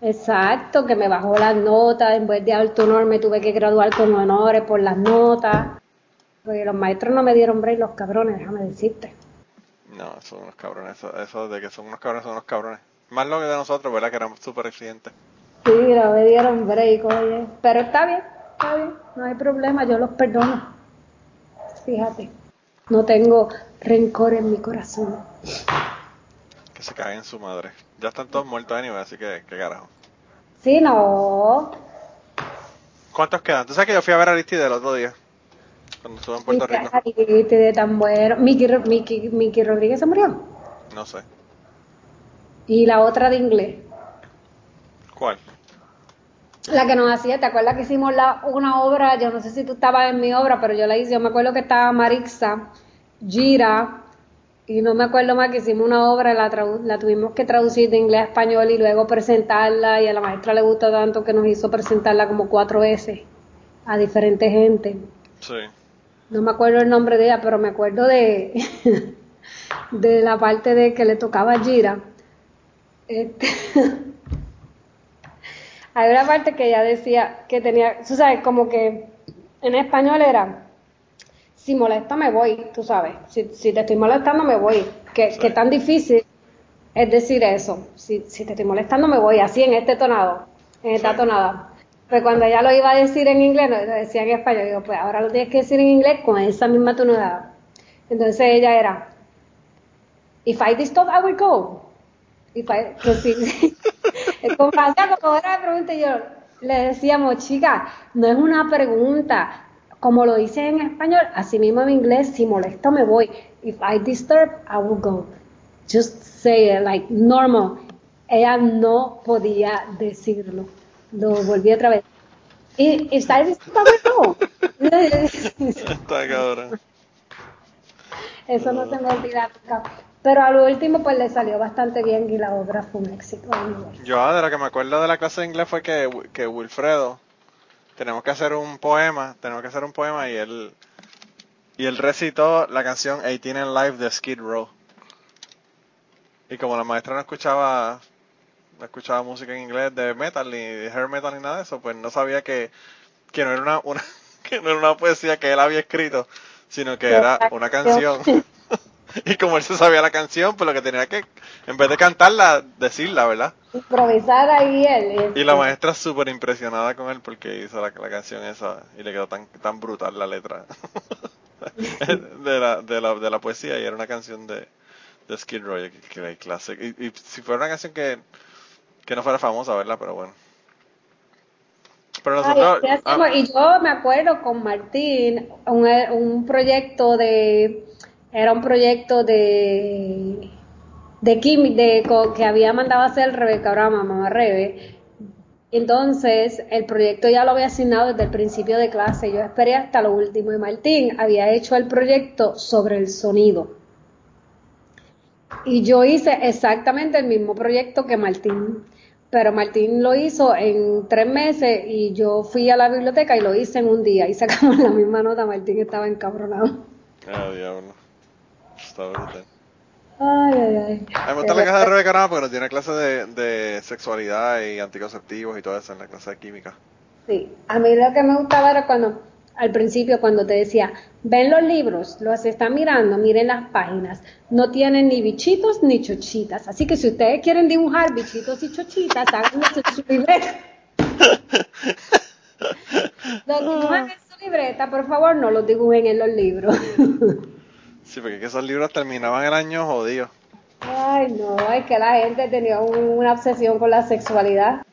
Exacto, que me bajó las notas, en vez de alto honor me tuve que graduar con honores por las notas. Porque los maestros no me dieron break, los cabrones, déjame decirte. No, son unos cabrones. Eso, eso de que son unos cabrones, son unos cabrones. Más lo que de nosotros, ¿verdad? Que éramos súper exigentes. Sí, no me dieron break, oye. Pero está bien, está bien, no hay problema, yo los perdono. Fíjate, no tengo rencor en mi corazón. Que se caguen en su madre. Ya están todos muertos anyway, así que, qué carajo. Sí, no. ¿Cuántos quedan? Tú sabes que yo fui a ver a Aristide el otro día. Cuando estuve en Puerto Rico. Ay, te de tan bueno. Ro- Miki, Miki Rodríguez se murió. No sé. Y la otra de inglés. ¿Cuál? La que nos hacía, ¿te acuerdas que hicimos la, una obra? Yo no sé si tú estabas en mi obra, pero yo la hice. Yo me acuerdo que estaba Marixa, Gira, y no me acuerdo más que hicimos una obra, la, la tuvimos que traducir de inglés a español y luego presentarla. Y a la maestra le gustó tanto que nos hizo presentarla como cuatro veces a diferente gente. Sí. No me acuerdo el nombre de ella, pero me acuerdo de, de la parte de que le tocaba a Gira. Este, Hay una parte que ella decía que tenía, tú sabes, como que en español era, si molesta me voy, tú sabes, si, si te estoy molestando me voy, que, que tan difícil es decir eso, si, si te estoy molestando me voy, así en este tonado, en esta tonada. Pues cuando ella lo iba a decir en inglés, lo decía en español, digo, pues ahora lo tienes que decir en inglés con esa misma tonada. Entonces ella era, if I stop, I will go. If I, sí, como otra pregunta, yo le decíamos, chica, no es una pregunta, como lo dice en español, así mismo en inglés, si molesto me voy. If I disturb, I will go. Just say it like normal. Ella no podía decirlo. Lo volví otra vez. Y está disturb, Está cabrón. Eso no se me olvida Pero al último pues le salió bastante bien y la obra fue un éxito. Yo de lo que me acuerdo de la clase de inglés fue que, que Wilfredo tenemos que hacer un poema, tenemos que hacer un poema y él y él recitó la canción 18 in Life de Skid Row. Y como la maestra no escuchaba no escuchaba música en inglés de metal ni de hair metal ni nada de eso, pues no sabía que, que no era una, una que no era una poesía que él había escrito, sino que era una canción. y como él se sabía la canción, pues lo que tenía que, en vez de cantarla, decirla, ¿verdad? Improvisar ahí él. Y la maestra súper impresionada con él porque hizo la, canción esa y le quedó tan, tan brutal la letra de, la, de, la, de la poesía y era una canción de, de Skid Row, que, era clase. Y, si fuera una canción que, que no fuera famosa, ¿verdad? Pero bueno. Pero nosotros, ah, y yo me acuerdo con Martín, un, un proyecto de, era un proyecto de, de, de que había mandado a hacer Rebeca Brama, mamá Rebe. Entonces, el proyecto ya lo había asignado desde el principio de clase. Yo esperé hasta lo último y Martín había hecho el proyecto sobre el sonido. Y yo hice exactamente el mismo proyecto que Martín pero Martín lo hizo en tres meses y yo fui a la biblioteca y lo hice en un día y sacamos la misma nota, Martín estaba encabronado. Ah, diablo. Está brutal. Ay, ay, ay. A mí me gusta la casa de Rebeca Rama porque nos tiene clase de, de sexualidad y anticonceptivos y todo eso en la clase de química. Sí, a mí lo que me gustaba era cuando al principio cuando te decía, ven los libros, los están mirando, miren las páginas, no tienen ni bichitos ni chochitas, así que si ustedes quieren dibujar bichitos y chochitas, háganlo en su libreta. los dibujan en su libreta, por favor, no los dibujen en los libros. sí, porque esos libros terminaban el año jodido. Ay, no, es que la gente tenía una obsesión con la sexualidad.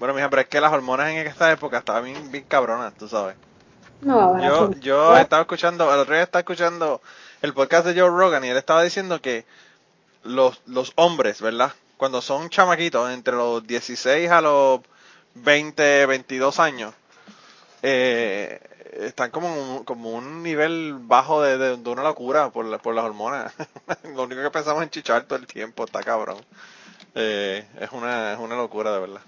Bueno, mija, pero es que las hormonas en esta época estaban bien, bien cabronas, tú sabes. No, yo, yo estaba escuchando, el otro día estaba escuchando el podcast de Joe Rogan y él estaba diciendo que los, los hombres, ¿verdad? Cuando son chamaquitos, entre los 16 a los 20, 22 años, eh, están como un, como un nivel bajo de, de, una locura por, por las hormonas. Lo único que pensamos en chichar todo el tiempo, está cabrón. Eh, es, una, es una locura, de verdad.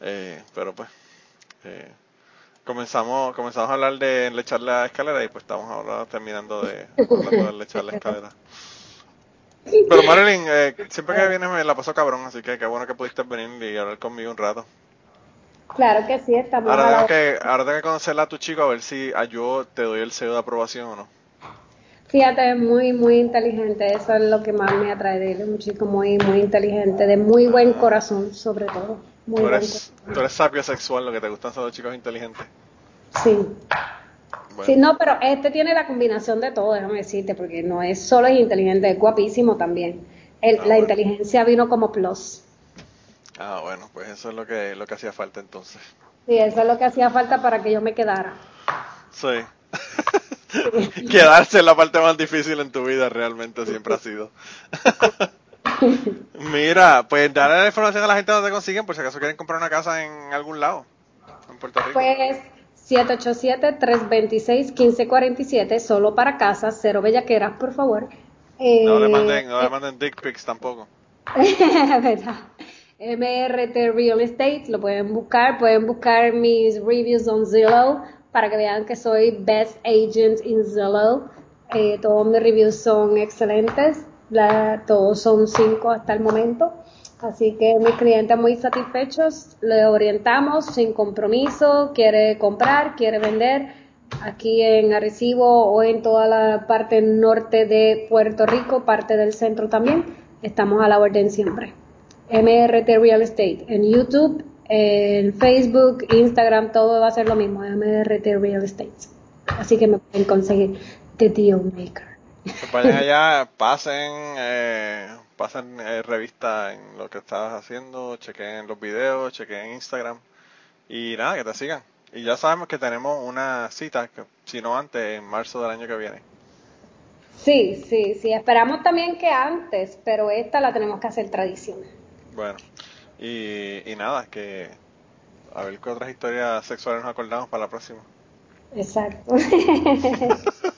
Eh, pero pues, eh, comenzamos, comenzamos a hablar de echar la escalera y pues estamos ahora terminando de, de echar la escalera. Pero Marilyn, eh, siempre que vienes me la paso cabrón, así que qué bueno que pudiste venir y hablar conmigo un rato. Claro que sí, estamos ahora tengo que Ahora tengo que conocerla a tu chico a ver si a yo te doy el sello de aprobación o no. Fíjate, es muy, muy inteligente, eso es lo que más me atrae de él, es un chico muy, muy inteligente, de muy buen corazón sobre todo tú, eres, sapio sexual, lo que te gustan son los chicos inteligentes. Sí. Sí, no, pero este tiene la combinación de todo, déjame decirte, porque no es solo es inteligente, es guapísimo también. El, ah, la inteligencia vino como plus. Ah, bueno, pues eso es lo que, lo que hacía falta entonces. Sí, eso es lo que hacía falta para que yo me quedara. Sí. Quedarse es la parte más difícil en tu vida, realmente siempre ha sido. Mira, pues darle la información a la gente donde consiguen, por si acaso quieren comprar una casa en algún lado, en Puerto Rico. Pues 787-326-1547, solo para casas, cero bellaqueras, por favor. no le manden, no le eh, manden dick pics tampoco. ¿Verdad? MRT Real Estate, lo pueden buscar, pueden buscar mis reviews on Zillow para que vean que soy best agent in Zillow. Eh, todos mis reviews son excelentes. La, todos son cinco hasta el momento. Así que mis clientes muy satisfechos, le orientamos sin compromiso, quiere comprar, quiere vender aquí en Arecibo o en toda la parte norte de Puerto Rico, parte del centro también, estamos a la orden siempre. MRT Real Estate en YouTube, en Facebook, Instagram, todo va a ser lo mismo, MRT Real Estate. Así que me pueden conseguir The Deal Maker. Vayan allá, pasen, eh, pasen eh, revista en lo que estás haciendo, chequen los videos, chequen Instagram y nada, que te sigan. Y ya sabemos que tenemos una cita, que, si no antes, en marzo del año que viene. Sí, sí, sí, esperamos también que antes, pero esta la tenemos que hacer tradición. Bueno, y, y nada, que a ver qué otras historias sexuales nos acordamos para la próxima. Exacto.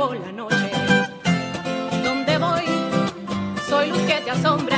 Rompo la noche. Donde voy, soy luz que te asombra.